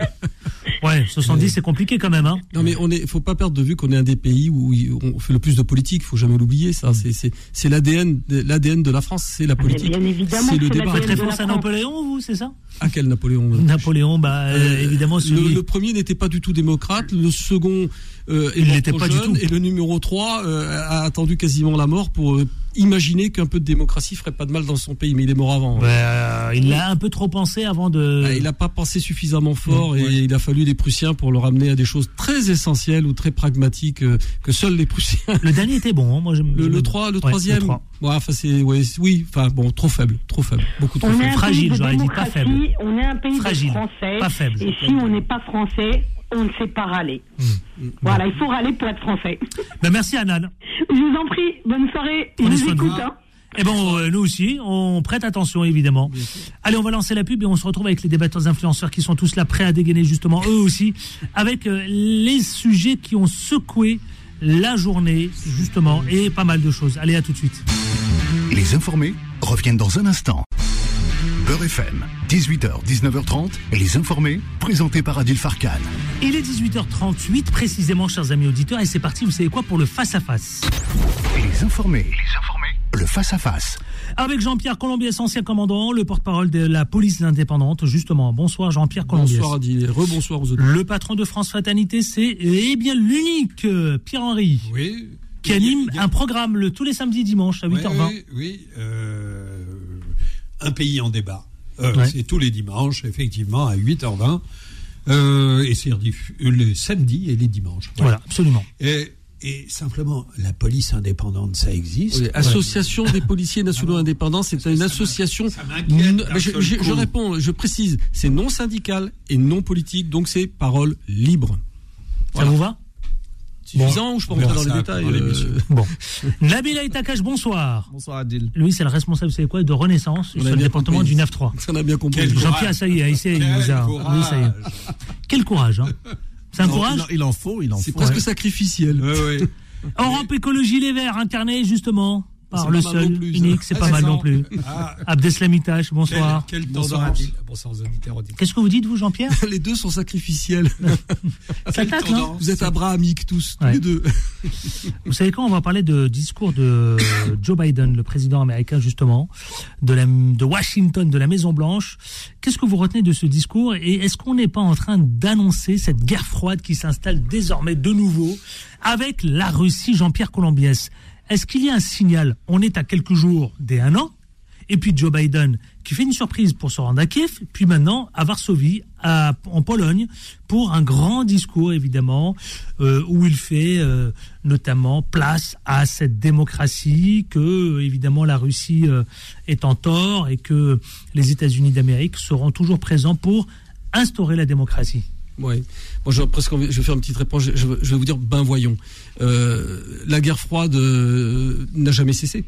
Speaker 2: Ouais, 70, c'est compliqué quand même. Hein.
Speaker 6: Non mais on est, faut pas perdre de vue qu'on est un des pays où il- on fait le plus de politique. Faut jamais l'oublier. Ça, c'est c'est l'ADN, de- l'ADN de la France, c'est la
Speaker 10: Mais
Speaker 6: politique.
Speaker 10: bien évidemment,
Speaker 6: c'est le
Speaker 10: c'est
Speaker 6: débat.
Speaker 2: Vous
Speaker 10: la
Speaker 2: référence à. Napoléon, vous, c'est ça?
Speaker 6: À quel Napoléon euh,
Speaker 2: Napoléon, bah, euh,
Speaker 6: Euh,
Speaker 2: évidemment, celui.
Speaker 6: le, le premier n'était pas du tout démocrate, le second euh, est
Speaker 2: Il
Speaker 6: mort
Speaker 2: l'était
Speaker 6: trop
Speaker 2: pas du
Speaker 6: jeune,
Speaker 2: tout.
Speaker 6: et le numéro 3 euh, a attendu quasiment la mort pour euh, imaginer qu'un peu de démocratie ferait pas de mal dans son pays, mais il est mort avant.
Speaker 2: Ouais, euh, il l'a un peu trop pensé avant de.
Speaker 6: Ah, Il n'a pas pensé suffisamment fort et
Speaker 2: ouais.
Speaker 6: il a fallu les Prussiens pour le ramener à des choses très essentielles ou très pragmatiques euh, que seuls les Prussiens.
Speaker 2: Le dernier était bon, hein, moi j'aime.
Speaker 6: Le, le
Speaker 2: bien.
Speaker 6: 3, le
Speaker 2: Ouais,
Speaker 6: troisième.
Speaker 2: le trois.
Speaker 6: Ouais, enfin c'est, ouais, oui, enfin bon, trop faible, trop faible, beaucoup trop
Speaker 10: On est
Speaker 6: faible.
Speaker 10: un
Speaker 2: Fragile, j'aurais dit, pas faible.
Speaker 10: On est un pays
Speaker 2: Fragile,
Speaker 10: de français.
Speaker 2: pas faible.
Speaker 10: Et si on n'est pas français, on ne sait pas râler.
Speaker 2: Mmh.
Speaker 10: Voilà, il faut râler pour être français.
Speaker 2: Ben, merci Anan.
Speaker 10: Je vous en prie, bonne soirée. Je
Speaker 2: Prenez
Speaker 10: vous
Speaker 2: soin de vous.
Speaker 10: écoute. Hein.
Speaker 2: Et bon, euh, nous aussi, on prête attention évidemment. Allez, on va lancer la pub et on se retrouve avec les débatteurs influenceurs qui sont tous là prêts à dégainer justement eux aussi avec euh, les sujets qui ont secoué la journée justement et pas mal de choses. Allez, à tout de suite.
Speaker 1: Les informés reviennent dans un instant. Beurre FM, 18h, 19h30, et les informés, présentés par Adil Farkan.
Speaker 2: Il est 18h38 précisément, chers amis auditeurs, et c'est parti, vous savez quoi, pour le face-à-face.
Speaker 1: Les informés, les informés, le face-à-face.
Speaker 2: Avec Jean-Pierre Colombiès, ancien commandant, le porte-parole de la police indépendante, justement. Bonsoir Jean-Pierre Colombiès.
Speaker 6: Bonsoir Adil, rebonsoir aux auditeurs.
Speaker 2: Le patron de France Fraternité, c'est eh bien l'unique euh, Pierre-Henri,
Speaker 9: Oui.
Speaker 2: qui anime un programme le, tous les samedis dimanches à 8h20.
Speaker 9: Oui, oui, euh, un pays en débat. Euh,
Speaker 2: Ouais.
Speaker 9: C'est tous les dimanches, effectivement, à 8h20. Euh, et c'est les samedis et les dimanches.
Speaker 2: Voilà, absolument.
Speaker 9: Et, et simplement, la police indépendante, ça existe.
Speaker 6: Oui, Association des policiers nationaux indépendants, c'est une association.
Speaker 9: ça m'inquiète
Speaker 6: Non- je réponds, je précise, c'est non syndical et non politique, donc c'est parole libre.
Speaker 2: Ça vous va?
Speaker 6: Suffisant ou je peux rentrer dans les détails euh.
Speaker 2: Bon. Nabil Aitakash, bonsoir.
Speaker 11: Bonsoir Adil.
Speaker 2: Lui, c'est le responsable, vous savez quoi, de Renaissance
Speaker 6: On
Speaker 2: sur le département
Speaker 6: compris.
Speaker 2: du 9-3.
Speaker 6: Ça on a bien compris.
Speaker 9: Quel
Speaker 2: Jean-Pierre, ça y est, il nous a.
Speaker 9: courage.
Speaker 2: Oui, ça y est. Quel courage, hein C'est un courage
Speaker 11: il en- Il en faut, il en
Speaker 6: C'est
Speaker 11: faut.
Speaker 6: presque
Speaker 2: Ouais.
Speaker 6: sacrificiel.
Speaker 9: Ouais, ouais.
Speaker 2: Europe Écologie Les Verts, incarné justement par le seul,
Speaker 6: plus,
Speaker 2: unique, c'est
Speaker 9: Ah,
Speaker 2: pas
Speaker 9: c'est
Speaker 2: mal non plus.
Speaker 9: Ah,
Speaker 2: Abdeslamitash, bonsoir.
Speaker 9: quel, quel
Speaker 11: Bonsoir. Bonsoir aux auditeurs auditeurs.
Speaker 2: Qu'est-ce que vous dites, vous, Jean-Pierre
Speaker 6: Les deux sont sacrificiels.
Speaker 2: Ça tâte, non
Speaker 6: Vous êtes abrahamiques tous, tous
Speaker 2: Ouais.
Speaker 6: les deux.
Speaker 2: Vous savez quand on va parler de discours de Joe Biden, le président américain justement, de, la, de Washington, de la Maison Blanche. Qu'est-ce que vous retenez de ce discours et est-ce qu'on n'est pas en train d'annoncer cette guerre froide qui s'installe désormais de nouveau avec la Russie, Jean-Pierre Colombiès? Est-ce qu'il y a un signal On est à quelques jours des un an. Et puis Joe Biden qui fait une surprise pour se rendre à Kiev, puis maintenant à Varsovie, à- en Pologne, pour un grand discours évidemment, euh, où il fait euh, notamment place à cette démocratie, que euh, évidemment la Russie est en tort et que les États-Unis d'Amérique seront toujours présents pour instaurer la démocratie.
Speaker 6: Ouais. Moi, je, presque je vais faire une petite réponse. Je, je vais vous dire, ben voyons. Euh, la guerre froide euh, n'a jamais cessé.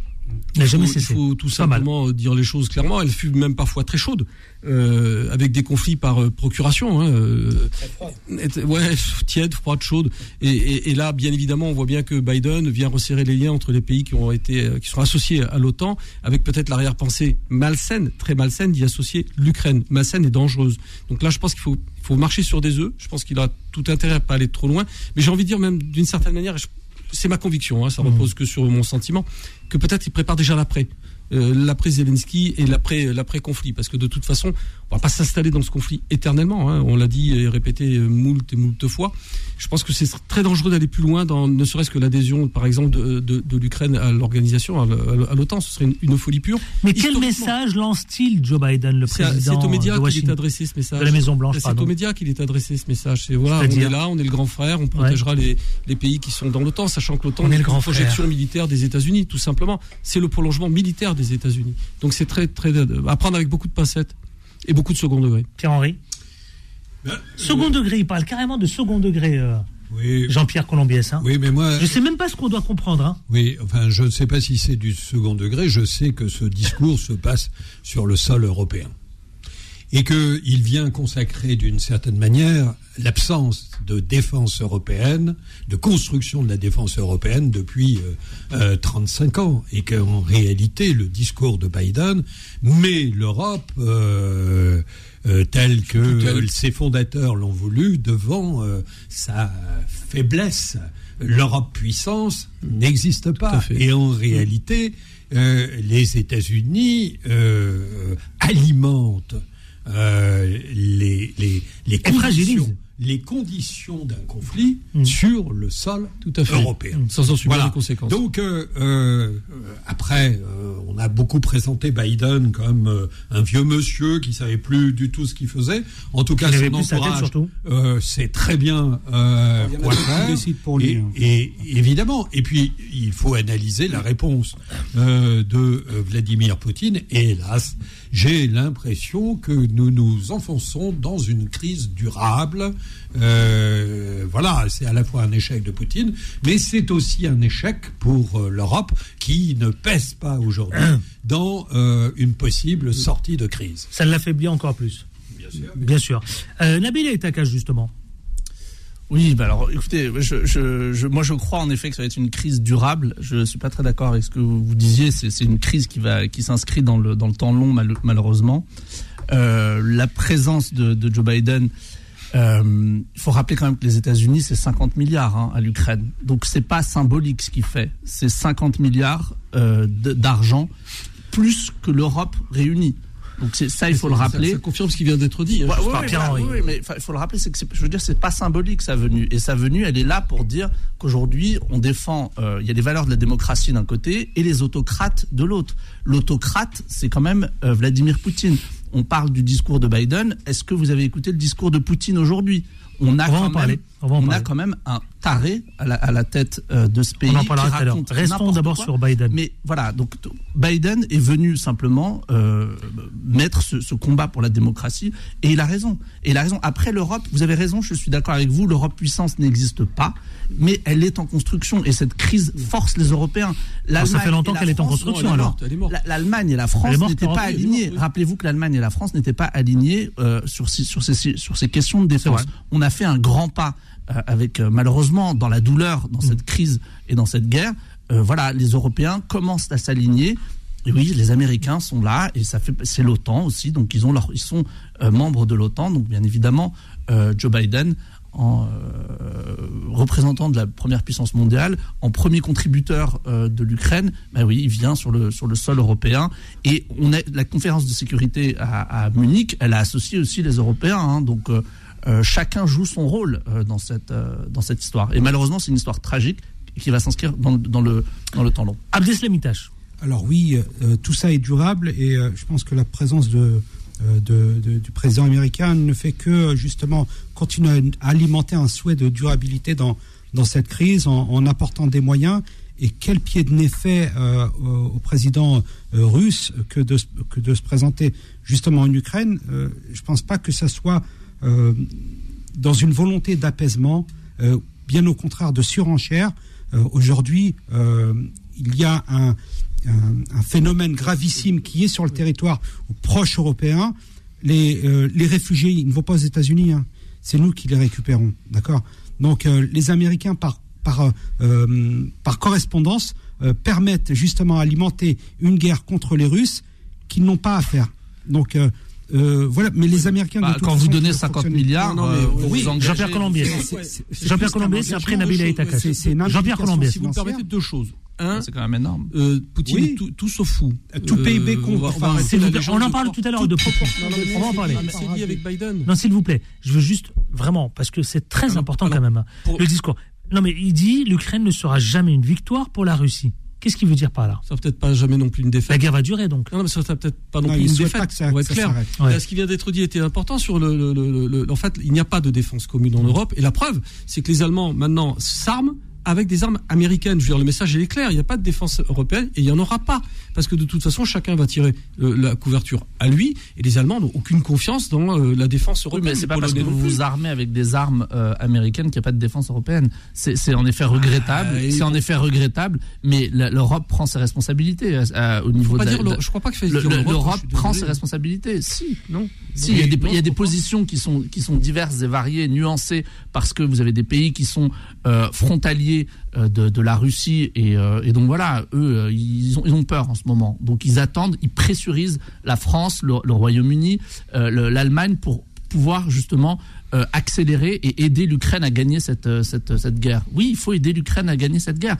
Speaker 2: N'a jamais
Speaker 6: Il faut-
Speaker 2: cessé.
Speaker 6: Il faut tout simplement dire les choses clairement. Elle fut même parfois très chaude, euh, avec des conflits par euh, procuration. Hein, euh, ouais, tiède, froide, chaude. Et, et- et là, bien évidemment, on voit bien que Biden vient resserrer les liens entre les pays qui ont été, euh, qui sont associés à l'OTAN, avec peut-être l'arrière-pensée malsaine, très malsaine, d'y associer l'Ukraine, malsaine et dangereuse. Donc là, je pense qu'il faut, marcher sur des œufs. Je pense qu'il a tout intérêt à pas aller trop loin. Mais j'ai envie de dire même d'une certaine manière, et je- c'est ma conviction, hein, ça repose que sur mon sentiment, que peut-être il prépare déjà l'après. Euh, l'après Zelensky et l'après l'après conflit parce que de toute façon on va pas s'installer dans ce conflit éternellement hein. on l'a dit et répété euh, moult et moult fois je pense que c'est très dangereux d'aller plus loin dans ne serait-ce que l'adhésion par exemple de, de, de l'Ukraine à l'organisation à l'OTAN ce serait une, une folie pure
Speaker 2: Mais quel message lance-t-il Joe Biden, le président
Speaker 6: c'est aux médias
Speaker 2: de
Speaker 6: qu'il est adressé ce message.
Speaker 2: de la Maison Blanche,
Speaker 6: C'est aux médias qu'il est adressé ce message. C'est voilà, on est là, on est le grand frère, on protégera les, les pays qui sont dans l'OTAN, sachant que l'OTAN
Speaker 2: est
Speaker 6: est
Speaker 2: le
Speaker 6: une
Speaker 2: grand
Speaker 6: projection
Speaker 2: frère.
Speaker 6: militaire des États-Unis, tout simplement. C'est le prolongement militaire des États-Unis. Donc c'est très très à prendre avec beaucoup de pincettes et beaucoup de second degré.
Speaker 2: Pierre-Henri Second degré, il parle carrément de second degré, euh,
Speaker 9: Oui.
Speaker 2: Jean-Pierre Colombiès. Hein.
Speaker 9: Oui, mais moi.
Speaker 2: Je sais même pas ce qu'on doit comprendre. Hein.
Speaker 9: Oui, enfin, je ne sais pas si c'est du second degré. Je sais que ce discours se passe sur le sol européen. Et qu'il vient consacrer d'une certaine manière l'absence de défense européenne, de construction de la défense européenne depuis euh, euh, 35 ans. Et qu'en réalité, le discours de Biden met l'Europe euh, euh, telle que euh, ses fondateurs l'ont voulu devant euh, sa faiblesse. L'Europe puissance n'existe pas. Et en réalité, euh, les États-Unis euh, alimentent euh, les, les, les conditions, les conditions d'un conflit sur le sol
Speaker 6: Tout à fait.
Speaker 9: européen.
Speaker 6: Sans en subir
Speaker 9: Voilà.
Speaker 6: les conséquences.
Speaker 9: Donc euh, euh, après, euh, on a beaucoup présenté Biden comme euh, un vieux monsieur qui savait plus du tout ce qu'il faisait. En tout cas, son entourage
Speaker 2: surtout.
Speaker 9: euh, sait très bien euh, quoi faire.
Speaker 7: pour lui,
Speaker 9: Et,
Speaker 7: hein.
Speaker 9: et évidemment, et puis il faut analyser la réponse euh, de euh, Vladimir Poutine. Et hélas, j'ai l'impression que nous nous enfonçons dans une crise durable. Euh, voilà, c'est à la fois un échec de Poutine, mais c'est aussi un échec pour euh, l'Europe qui ne pèse pas aujourd'hui dans euh, une possible sortie de crise.
Speaker 2: Ça l'affaiblit encore plus. Bien sûr. Euh, Nabil est à cage, justement.
Speaker 12: Oui, bah alors écoutez, moi je crois en effet que ça va être une crise durable. Je suis pas très d'accord avec ce que vous, disiez. C'est une crise qui va qui s'inscrit dans le dans temps long mal- malheureusement. Euh, la présence de, Joe Biden. euh, Il faut rappeler quand même que les États-Unis c'est 50 milliards hein, à l'Ukraine. Donc c'est pas symbolique ce qu'il fait. C'est 50 milliards euh, d'argent plus que l'Europe réunie. Donc c'est ça il faut le
Speaker 6: Ça-
Speaker 12: rappeler.
Speaker 6: Ça, confirme ce qui vient d'être dit. hein. Pierre
Speaker 12: voilà,
Speaker 6: Henry.
Speaker 12: oui, oui, mais il faut le rappeler, c'est que je veux dire, c'est pas symbolique sa venue. Et sa venue, elle est là pour dire qu'aujourd'hui, on défend, euh, il y a les valeurs de la démocratie d'un côté et les autocrates de l'autre. L'autocrate, c'est quand même euh, Vladimir Poutine. On parle du discours de Biden. Est-ce que vous avez écouté le discours de Poutine aujourd'hui? On a,
Speaker 2: On
Speaker 12: quand même,
Speaker 2: On
Speaker 12: a quand même un taré à la, à la tête euh, de ce pays.
Speaker 2: On en parlera tout à l'heure. Restons d'abord sur Biden.
Speaker 12: Mais voilà, donc Biden est venu simplement euh, mettre ce, ce combat pour la démocratie et il a raison. Et il a raison. Après l'Europe, vous avez raison, je suis d'accord avec vous, l'Europe puissance n'existe pas, mais elle est en construction et cette crise force les Européens.
Speaker 2: Ah, ça fait longtemps qu'elle est en construction, alors.
Speaker 12: L'Allemagne et la France n'étaient pas alignées. Rappelez-vous que l'Allemagne et la France n'étaient pas alignées euh, sur, ces, sur, ces, sur ces questions de défense. On a fait un grand pas avec euh, malheureusement dans la douleur, dans cette crise et dans cette guerre. euh, voilà, les Européens commencent à s'aligner. Et oui, les Américains sont là et ça fait c'est l'OTAN aussi, donc ils ont leur, ils sont euh, membres de l'OTAN, donc bien évidemment euh, Joe Biden en euh, représentant de la première puissance mondiale, en premier contributeur euh, de l'Ukraine, ben oui, il vient sur le sur le sol européen et on a la conférence de sécurité à, à Munich, elle a associé aussi les Européens, hein, donc euh, euh, chacun joue son rôle euh, dans cette euh, dans cette histoire. Et malheureusement, c'est une histoire tragique qui va s'inscrire dans, dans le dans le temps long.
Speaker 2: Abdeslam Itache.
Speaker 7: Alors oui, euh, tout ça est durable et euh, je pense que la présence de, euh, de- de- du président américain ne fait que euh, justement continuer à alimenter un souhait de durabilité dans, dans cette crise en, en apportant des moyens. Et quel pied de nez fait euh, au, président euh, russe que de, se- que de se présenter justement en Ukraine? Euh, Je pense pas que ça soit euh, dans une volonté d'apaisement, euh, bien au contraire de surenchère. Euh, Aujourd'hui, il y a un, phénomène gravissime qui est sur le territoire proche européen. Les, réfugiés, ils ne vont pas aux États-Unis. hein. C'est nous qui les récupérons, d'accord? Donc les Américains, par, par, par correspondance, permettent justement alimenter une guerre contre les Russes qu'ils n'ont pas à faire. Donc euh, voilà, mais les Américains.
Speaker 12: Bah, quand vous donnez
Speaker 7: qui
Speaker 12: 50
Speaker 7: fonctionnent-
Speaker 12: milliards,
Speaker 7: Non, non, mais
Speaker 12: euh, vous
Speaker 7: oui,
Speaker 12: vous engagez-
Speaker 2: Jean-Pierre Colombier.
Speaker 7: C'est-
Speaker 2: Jean-Pierre Colombier, après Nabil
Speaker 7: de
Speaker 2: Haït
Speaker 7: choses.
Speaker 2: Akash.
Speaker 7: C'est- c'est une
Speaker 2: Jean-Pierre Colombier.
Speaker 6: Si vous me permettez deux choses. Un,
Speaker 12: C'est quand même énorme.
Speaker 6: euh, Poutine
Speaker 7: Oui.
Speaker 6: tout, tout sauf fou.
Speaker 7: Tout PIB
Speaker 6: on
Speaker 7: compte,
Speaker 6: va- on
Speaker 7: enfin,
Speaker 2: en parle tout à l'heure de.
Speaker 6: Non, non, mais
Speaker 2: On va en parler.
Speaker 6: C'est lié avec Biden.
Speaker 2: Non, s'il vous plaît, je veux juste vraiment parce que c'est très important quand même hein, le discours. Non, mais il dit l'Ukraine ne sera jamais une victoire pour la Russie. Qu'est-ce qu'il veut dire par là?
Speaker 6: Ça sera peut-être pas jamais non plus une
Speaker 2: La
Speaker 6: défaite.
Speaker 2: guerre va durer donc.
Speaker 6: Non, non, mais ça sera peut-être pas non,
Speaker 7: Non,
Speaker 6: plus une défaite.
Speaker 7: que ça-
Speaker 6: on va
Speaker 7: que
Speaker 6: être
Speaker 7: ça
Speaker 6: clair.
Speaker 7: s'arrête.
Speaker 2: Ouais.
Speaker 6: Là, ce qui vient d'être dit était important sur le, le- le- le- le- En fait, il n'y a pas de défense commune en Europe. Et la preuve, c'est que les Allemands maintenant s'arment avec des armes américaines. Je veux dire, le message est clair. Il n'y a pas de défense européenne et il n'y en aura pas parce que de toute façon, chacun va tirer euh, la couverture à lui. Et les Allemands n'ont aucune confiance dans euh, la défense
Speaker 12: Oui,
Speaker 6: européenne.
Speaker 12: mais c'est pas parce que vous vous armez avec des armes euh, américaines qu'il n'y a pas de défense européenne. C'est en effet regrettable.
Speaker 6: Ah, et-
Speaker 12: c'est en effet regrettable. Mais l'Europe prend ses responsabilités au niveau de la-
Speaker 6: dire l'Europe.
Speaker 12: de-
Speaker 6: Je crois pas dire
Speaker 12: le-
Speaker 6: l'Europe,
Speaker 12: prend ses responsabilités. Si.
Speaker 6: Non.
Speaker 12: Si, il y a des,
Speaker 6: Non,
Speaker 12: il y a
Speaker 6: je
Speaker 12: des
Speaker 6: comprends.
Speaker 12: positions qui sont, qui sont diverses et variées, nuancées, parce que vous avez des pays qui sont frontaliers euh, de, de la Russie, et, euh, et donc voilà, eux, euh, ils ont, ils ont peur en ce moment. Donc ils attendent, ils pressurisent la France, le, le Royaume-Uni, euh, le- l'Allemagne pour pouvoir justement euh, accélérer et aider l'Ukraine à gagner cette, cette, cette guerre. Oui, il faut aider l'Ukraine à gagner cette guerre.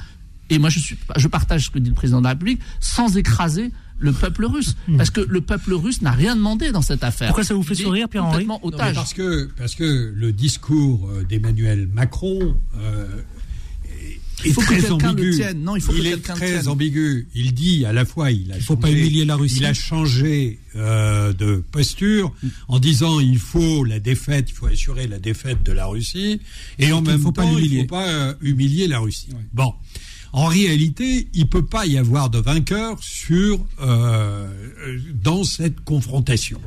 Speaker 12: Et moi, je, suis, je partage ce que dit le président de la République, sans écraser le peuple russe. Parce que le peuple russe n'a rien demandé dans cette affaire.
Speaker 2: Pourquoi ça vous fait sourire, Pierre-Henri?
Speaker 9: parce que parce que le discours d'Emmanuel Macron euh,
Speaker 12: Il faut que
Speaker 9: très
Speaker 12: quelqu'un le tienne. Non, il faut que
Speaker 9: est très ambigu. Il dit à la fois il a
Speaker 7: Il faut pas
Speaker 9: changé-
Speaker 7: humilier la Russie.
Speaker 9: Il a changé euh, de posture en disant il faut la défaite, il faut assurer la défaite de la Russie et en
Speaker 7: Il
Speaker 9: même
Speaker 7: faut pas
Speaker 9: temps il
Speaker 7: l'humilier.
Speaker 9: faut pas euh, humilier la Russie. Bon. En réalité, il peut pas y avoir de vainqueur sur euh, dans cette confrontation.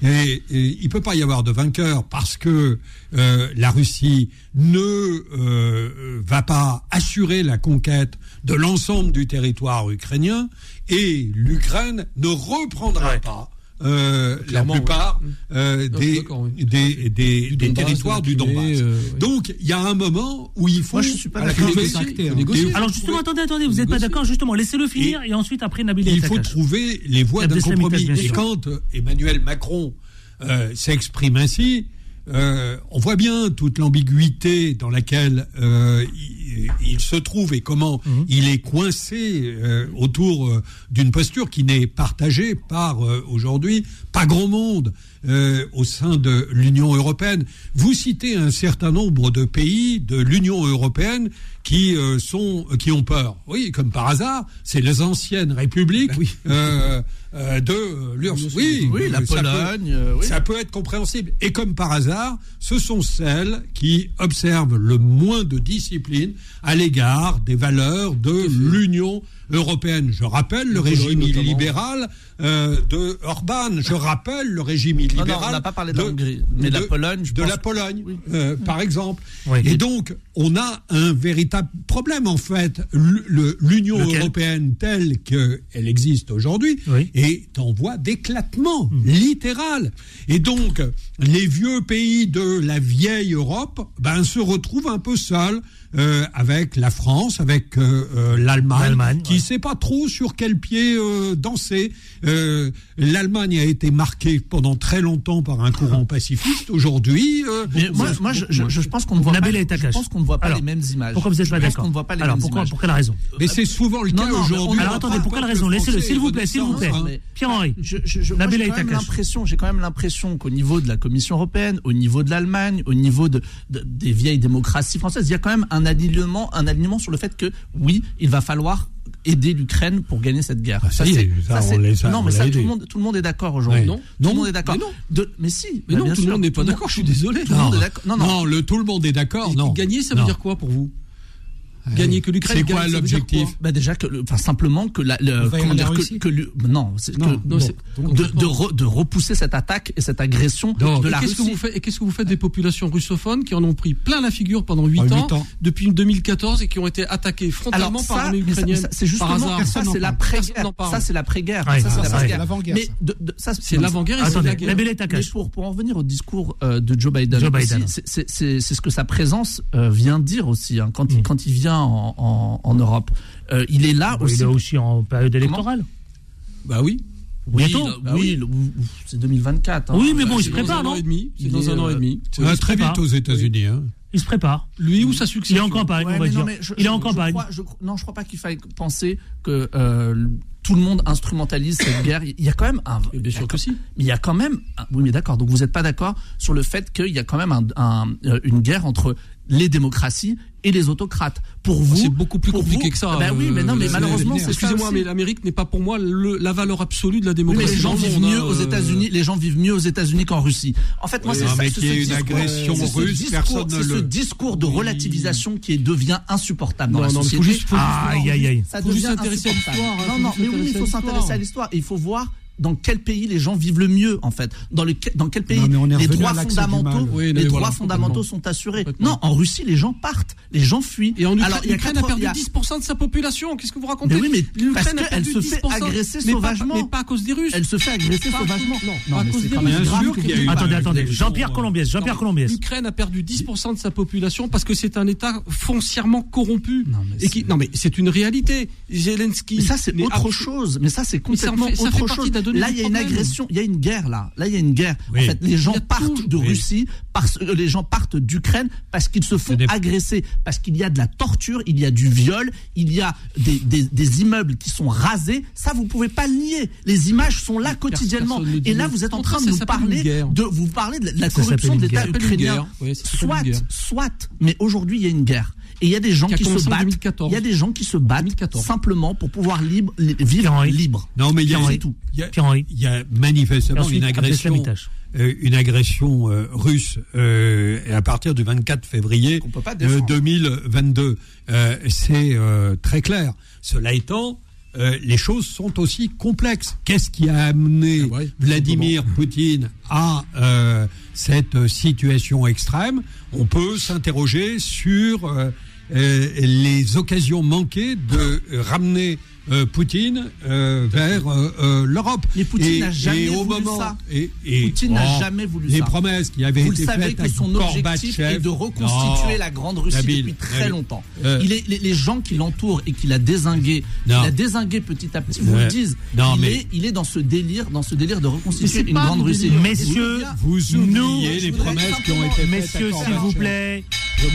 Speaker 9: Et, et il peut pas y avoir de vainqueur parce que euh, la Russie ne euh, va pas assurer la conquête de l'ensemble du territoire ukrainien et l'Ukraine ne reprendra
Speaker 2: Ouais.
Speaker 9: pas. Euh, la plupart euh,
Speaker 6: Non, suis
Speaker 9: des,
Speaker 6: oui.
Speaker 9: des, des, des
Speaker 6: Donbass,
Speaker 9: territoires du Donbass.
Speaker 6: euh, oui.
Speaker 9: Donc il y a un moment où il faut
Speaker 12: Moi, je suis pas d'accord.
Speaker 9: négocier.
Speaker 2: Alors justement, attendez, attendez, vous n'êtes pas d'accord justement. Laissez-le finir et, ensuite après Nabil
Speaker 9: il faut trouver les voies d'un compromis. Et quand Emmanuel Macron euh, s'exprime ainsi, euh, on voit bien toute l'ambiguïté dans laquelle euh, il, il se trouve et comment
Speaker 2: Mhm.
Speaker 9: il est coincé euh, autour d'une posture qui n'est partagée par euh, aujourd'hui pas grand monde euh, au sein de l'Union européenne. Vous citez un certain nombre de pays de l'Union européenne qui euh, sont qui ont peur. Oui, comme par hasard, c'est les anciennes républiques euh, euh, de l'URSS. Oui,
Speaker 12: Oui, la
Speaker 9: ça
Speaker 12: Pologne, euh, oui.
Speaker 9: ça peut être compréhensible. Et comme par hasard, ce sont celles qui observent le moins de discipline à l'égard des valeurs de l'Union européenne. Je rappelle le régime illibéral euh, de Orban. Je rappelle le régime
Speaker 12: Non,
Speaker 9: illibéral.
Speaker 12: non, on n'a pas parlé de la Hongrie, mais de la Pologne, je
Speaker 9: de
Speaker 12: pense
Speaker 9: la Pologne,
Speaker 12: Oui.
Speaker 9: euh, par exemple.
Speaker 2: Oui.
Speaker 9: Et donc, on a un véritable problème en fait. L'Union européenne telle qu'elle existe aujourd'hui
Speaker 2: Oui.
Speaker 9: est en voie d'éclatement
Speaker 2: Hmm.
Speaker 9: littéral. Et donc, les vieux pays de la vieille Europe ben, se retrouvent un peu seuls euh, avec la France, avec euh, euh, l'Allemagne, qui
Speaker 2: ouais.
Speaker 9: sait pas trop sur quel pied danser. L'Allemagne a été marquée pendant très longtemps par un courant pacifiste. Aujourd'hui,
Speaker 12: Mais moi, moi, je, je- je pense qu'on ne voit pas,
Speaker 2: Haït
Speaker 12: je
Speaker 2: Akash.
Speaker 12: pense qu'on ne voit pas
Speaker 2: Alors,
Speaker 12: les mêmes images.
Speaker 2: Pourquoi vous n'êtes pas d'accord
Speaker 12: qu'on ne voit pas les
Speaker 2: Alors
Speaker 12: mêmes
Speaker 2: pourquoi,
Speaker 12: images.
Speaker 2: pour quelle raison
Speaker 9: mais c'est souvent le
Speaker 12: Non,
Speaker 9: cas
Speaker 12: non, mais
Speaker 9: aujourd'hui.
Speaker 2: Alors attendez, pour quelle raison Laissez-le, s'il vous plaît, s'il vous plaît.
Speaker 12: mais-
Speaker 2: Pierre-Henri.
Speaker 12: J'ai quand même l'impression, j'ai quand même l'impression qu'au niveau de la Commission européenne, au niveau de l'Allemagne, au niveau de, de- des vieilles démocraties françaises, il y a quand même un alignement, un alignement sur le fait que oui, il va falloir aider l'Ukraine pour gagner cette guerre.
Speaker 9: Ah, ça y est, ça,
Speaker 12: c'est-
Speaker 9: on les a-
Speaker 12: non,
Speaker 9: on
Speaker 12: mais ça, tout le monde, tout le monde est d'accord aujourd'hui.
Speaker 9: Ouais.
Speaker 12: Non,
Speaker 9: Non.
Speaker 12: tout le
Speaker 9: Non,
Speaker 12: monde est d'accord.
Speaker 6: mais non.
Speaker 12: Mais si,
Speaker 6: Mais
Speaker 12: bah,
Speaker 6: non, tout le monde n'est pas d'accord, je suis désolé.
Speaker 12: Tout le monde est d'accord. Non, non.
Speaker 9: le, tout le monde est d'accord. Non.
Speaker 6: Gagner, ça veut
Speaker 9: Non.
Speaker 6: dire quoi pour vous? Gagner que l'Ukraine.
Speaker 9: C'est quoi l'objectif
Speaker 12: Bah déjà que, le- enfin simplement que la, le- comment dire que, non, c'est
Speaker 7: Non,
Speaker 12: que-
Speaker 6: non, c'est-
Speaker 12: de, de, re- de repousser cette attaque et cette agression
Speaker 6: Non,
Speaker 12: de
Speaker 6: et
Speaker 12: la
Speaker 6: qu'est-ce que
Speaker 12: Russie.
Speaker 6: vous faites et qu'est-ce que vous faites des populations russophones qui en ont pris plein la figure pendant 8
Speaker 7: Ah, huit
Speaker 6: ans,
Speaker 7: ans.
Speaker 6: depuis 2014 et qui ont été attaqués frontalement
Speaker 12: Alors
Speaker 6: par l'armée ukrainienne
Speaker 12: ça- c'est
Speaker 6: par
Speaker 12: justement
Speaker 6: hasard.
Speaker 12: ça, c'est
Speaker 7: n'en
Speaker 12: la
Speaker 7: parle.
Speaker 6: Personne
Speaker 12: pré-guerre.
Speaker 6: n'en parle.
Speaker 12: Ça c'est la pré-guerre.
Speaker 2: Ouais,
Speaker 12: ça c'est
Speaker 2: ça,
Speaker 12: la
Speaker 2: c'est
Speaker 12: pré-guerre.
Speaker 7: l'avant-guerre,
Speaker 12: Mais
Speaker 7: ça.
Speaker 6: C'est l'avant-guerre et c'est la guerre.
Speaker 12: Mais pour, en venir au discours euh, de Joe Biden, c'est- c'est c'est- c'est ce que sa présence euh, vient dire aussi hein, quand, il,
Speaker 2: Mm.
Speaker 12: Il en, en, en Europe. Euh, il est là aussi.
Speaker 2: Il est aussi en période électorale.
Speaker 6: Bah oui.
Speaker 12: Oui,
Speaker 2: Bientôt.
Speaker 6: Bah
Speaker 12: oui, c'est 2024. hein.
Speaker 2: Oui, mais bon, il se prépare, non.
Speaker 6: C'est
Speaker 12: Il
Speaker 6: dans
Speaker 12: est,
Speaker 6: un an et
Speaker 12: euh,
Speaker 6: demi.
Speaker 9: Va
Speaker 2: il se
Speaker 9: très vite aux États-Unis. Hein.
Speaker 2: Il se prépare.
Speaker 6: Lui ou sa
Speaker 2: Il
Speaker 6: succession
Speaker 2: est en campagne,
Speaker 12: Ouais,
Speaker 2: on va dire.
Speaker 12: non, je-
Speaker 2: il est en
Speaker 12: je- je
Speaker 2: campagne.
Speaker 12: crois- je non, je crois pas qu'il faille penser que euh, tout le monde instrumentalise cette guerre. Il y a quand même un.
Speaker 6: Et bien sûr que si.
Speaker 12: Mais il y a quand même. un- oui, mais d'accord. Donc vous n'êtes pas d'accord sur le fait qu'il y a quand même un- un- euh, une guerre entre les démocraties et les autocrates. Pour vous,
Speaker 6: C'est beaucoup plus compliqué
Speaker 12: vous-
Speaker 6: que ça.
Speaker 12: Ah bah oui, mais non, mais malheureusement, c'est
Speaker 6: Excusez-moi, mais l'Amérique n'est pas pour moi le- la valeur absolue de la
Speaker 12: Oui, mais
Speaker 6: démocratie.
Speaker 12: les gens vivent
Speaker 6: monde,
Speaker 12: mieux
Speaker 6: hein,
Speaker 12: aux
Speaker 6: euh,
Speaker 12: États-Unis. Les gens vivent mieux aux États-Unis qu'en Russie. En fait, moi,
Speaker 9: Oui,
Speaker 12: c'est
Speaker 9: non,
Speaker 12: ça. c'est ce
Speaker 9: une agression
Speaker 12: ce
Speaker 9: russe,
Speaker 12: C'est ce
Speaker 9: le-
Speaker 12: discours de relativisation qui devient insupportable dans
Speaker 6: Non,
Speaker 12: la
Speaker 6: non, faut juste- faut juste
Speaker 2: Ah, aïe, aïe, aïe.
Speaker 12: Ça
Speaker 6: Faut juste
Speaker 12: devient
Speaker 6: s'intéresser à
Speaker 12: insupportable.
Speaker 6: l'histoire, hein,
Speaker 12: Non,
Speaker 6: faut
Speaker 12: non,
Speaker 6: juste
Speaker 12: mais oui, il faut
Speaker 6: à
Speaker 12: s'intéresser à l'histoire. Il faut voir dans quel pays les gens vivent le mieux, en fait. Dans, le, dans quel pays
Speaker 7: Non,
Speaker 12: les droits
Speaker 7: à
Speaker 12: fondamentaux.
Speaker 6: Oui,
Speaker 12: les droits
Speaker 6: voilà,
Speaker 12: fondamentaux sont assurés. Non, en Russie, les gens partent, les gens fuient.
Speaker 6: Et en Ukraine,
Speaker 12: Alors,
Speaker 6: l'Ukraine a
Speaker 12: 80
Speaker 6: perdu
Speaker 12: il y a-
Speaker 6: 10% de sa population. Qu'est-ce que vous racontez
Speaker 12: Mais oui, mais
Speaker 6: L'Ukraine perdu
Speaker 12: se fait
Speaker 6: 10%,
Speaker 12: agresser
Speaker 6: mais pas-
Speaker 12: sauvagement.
Speaker 6: Mais pas à cause des Russes.
Speaker 12: Elle se fait agresser
Speaker 6: Pas à
Speaker 12: sauvagement.
Speaker 6: cause- non,
Speaker 12: Non,
Speaker 6: pas à
Speaker 12: mais
Speaker 6: cause
Speaker 12: c'est
Speaker 6: des Russes.
Speaker 2: Attendez,
Speaker 12: de
Speaker 2: attendez. Jean-Pierre Colombiès. Jean-Pierre Colombiès.
Speaker 6: L'Ukraine a perdu 10% de sa population parce que c'est un État foncièrement corrompu.
Speaker 12: Non, mais
Speaker 6: et qui,
Speaker 12: c'est-
Speaker 6: non, mais c'est une réalité. Zelensky.
Speaker 12: Mais ça, c'est autre chose. Mais ça, c'est complètement autre chose. Là, il y a une agression, il y a une guerre là. Là, il y a une guerre.
Speaker 9: Oui.
Speaker 12: En fait, les gens partent
Speaker 6: tout.
Speaker 12: de
Speaker 9: Oui.
Speaker 12: Russie parce que les gens partent d'Ukraine parce qu'ils se font
Speaker 9: des-
Speaker 12: agresser, parce qu'il y a de la torture, il y a du viol, il y a des, des, des immeubles qui sont rasés. Ça, vous pouvez pas le nier. Les images sont là quotidiennement. Et là, vous êtes en train de nous parler de vous parler de la, de la
Speaker 2: Ça
Speaker 12: corruption de l'État ukrainien.
Speaker 6: Oui,
Speaker 12: Soit, soit, mais aujourd'hui il y a une guerre. Et il y a des gens
Speaker 6: Qui
Speaker 12: se battent.
Speaker 6: 2014.
Speaker 12: Il y a des gens qui se battent
Speaker 6: 2014.
Speaker 12: simplement pour pouvoir libre, vivre libre.
Speaker 9: Non, mais il y a,
Speaker 12: tout.
Speaker 9: il y manifestement
Speaker 2: ensuite,
Speaker 9: une agression,
Speaker 2: Abdeslamitash.
Speaker 9: euh, une agression euh, russe euh, à partir du 24 février
Speaker 12: Qu'on peut pas
Speaker 9: euh,
Speaker 12: défendre.
Speaker 9: 2022. Euh, C'est euh, très clair. Cela étant, euh, les choses sont aussi complexes. Qu'est-ce qui a amené
Speaker 6: Ah ouais,
Speaker 9: Vladimir Poutine à euh, cette situation extrême? On peut s'interroger sur euh, les occasions manquées de ramener euh, Poutine euh, vers euh, euh, l'Europe.
Speaker 12: Mais Poutine
Speaker 9: Et-
Speaker 12: n'a jamais
Speaker 9: et au
Speaker 12: voulu
Speaker 9: moment,
Speaker 12: ça.
Speaker 9: Et, et-
Speaker 12: Poutine n'a
Speaker 9: oh,
Speaker 12: jamais voulu
Speaker 9: les
Speaker 12: ça.
Speaker 9: promesses qui avaient
Speaker 12: Vous le
Speaker 9: été
Speaker 12: savez
Speaker 9: faites
Speaker 12: que son objectif est de reconstituer
Speaker 9: Non.
Speaker 12: la grande Russie
Speaker 9: Nabil,
Speaker 12: depuis très
Speaker 9: Nabil.
Speaker 12: longtemps.
Speaker 9: Euh,
Speaker 12: Il est, les, les gens qui l'entourent et qui l'a désingué,
Speaker 9: Non.
Speaker 12: l'a désingué petit à petit, vous le disent.
Speaker 9: Non,
Speaker 12: il,
Speaker 9: mais-
Speaker 12: est, il est dans ce délire, dans ce délire de reconstituer une grande Russie.
Speaker 2: Messieurs,
Speaker 9: Vous oubliez les promesses qui ont été faites.
Speaker 2: Messieurs, s'il vous plaît,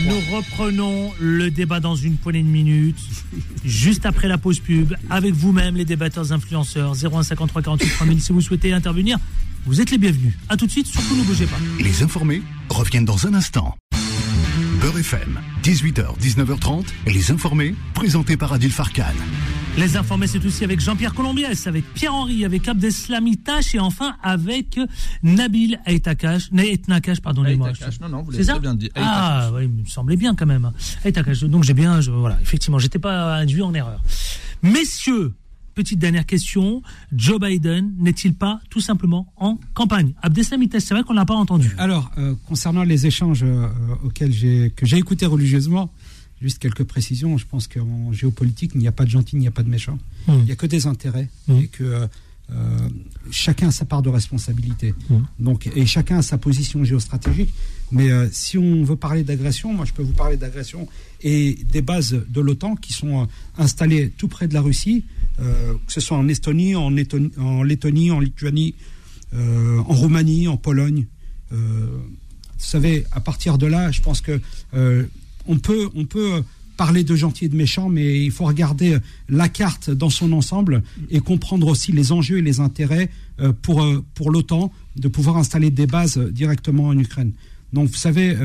Speaker 2: nous reprenons le débat dans une poignée de minutes, juste après la pause pub, avec vous-même, les débatteurs influenceurs, 0153 48 3000. Si vous souhaitez intervenir, vous êtes les bienvenus. À tout de suite, surtout ne bougez pas.
Speaker 1: Les informés reviennent dans un instant. Beurre FM, 18h, 19h30, les informés, présentés par Adil Farkan.
Speaker 2: Les informés, c'est aussi avec Jean-Pierre Colombiès, avec Pierre-Henri, avec Abdeslami Tache et enfin avec Nabil Aitakash, Nakash, pardonnez-moi.
Speaker 12: Aitakash, non, non, vous
Speaker 2: C'est
Speaker 12: l'avez bien dit.
Speaker 2: Ah, oui, il me semblait bien quand même. Aitakash, donc j'ai bien, je- voilà, effectivement, j'étais pas induit en erreur. Messieurs, petite dernière question, Joe Biden n'est-il pas tout simplement en campagne? Abdeslami Tache, c'est vrai qu'on l'a pas entendu.
Speaker 7: Alors, euh, concernant les échanges euh, auxquels j'ai que j'ai écoutés religieusement, juste quelques précisions. Je pense qu'en géopolitique, il n'y a pas de gentil, il n'y a pas de méchant.
Speaker 2: Mm.
Speaker 7: Il n'y a que des intérêts
Speaker 2: Mm.
Speaker 7: et que euh, chacun a sa part de responsabilité.
Speaker 2: Mm.
Speaker 7: Donc, et chacun a sa position géostratégique. Mais euh, si on veut parler d'agression, moi, je peux vous parler d'agression et des bases de l'OTAN qui sont euh, installées tout près de la Russie, euh, que ce soit en Estonie, en, Lettonie, en, Lituanie, euh, en Roumanie, en Pologne. Euh, vous savez, à partir de là, je pense que on peut, on peut parler de gentil et de méchant, mais il faut regarder la carte dans son ensemble et comprendre aussi les enjeux et les intérêts pour, pour l'OTAN de pouvoir installer des bases directement en Ukraine. Donc, vous savez,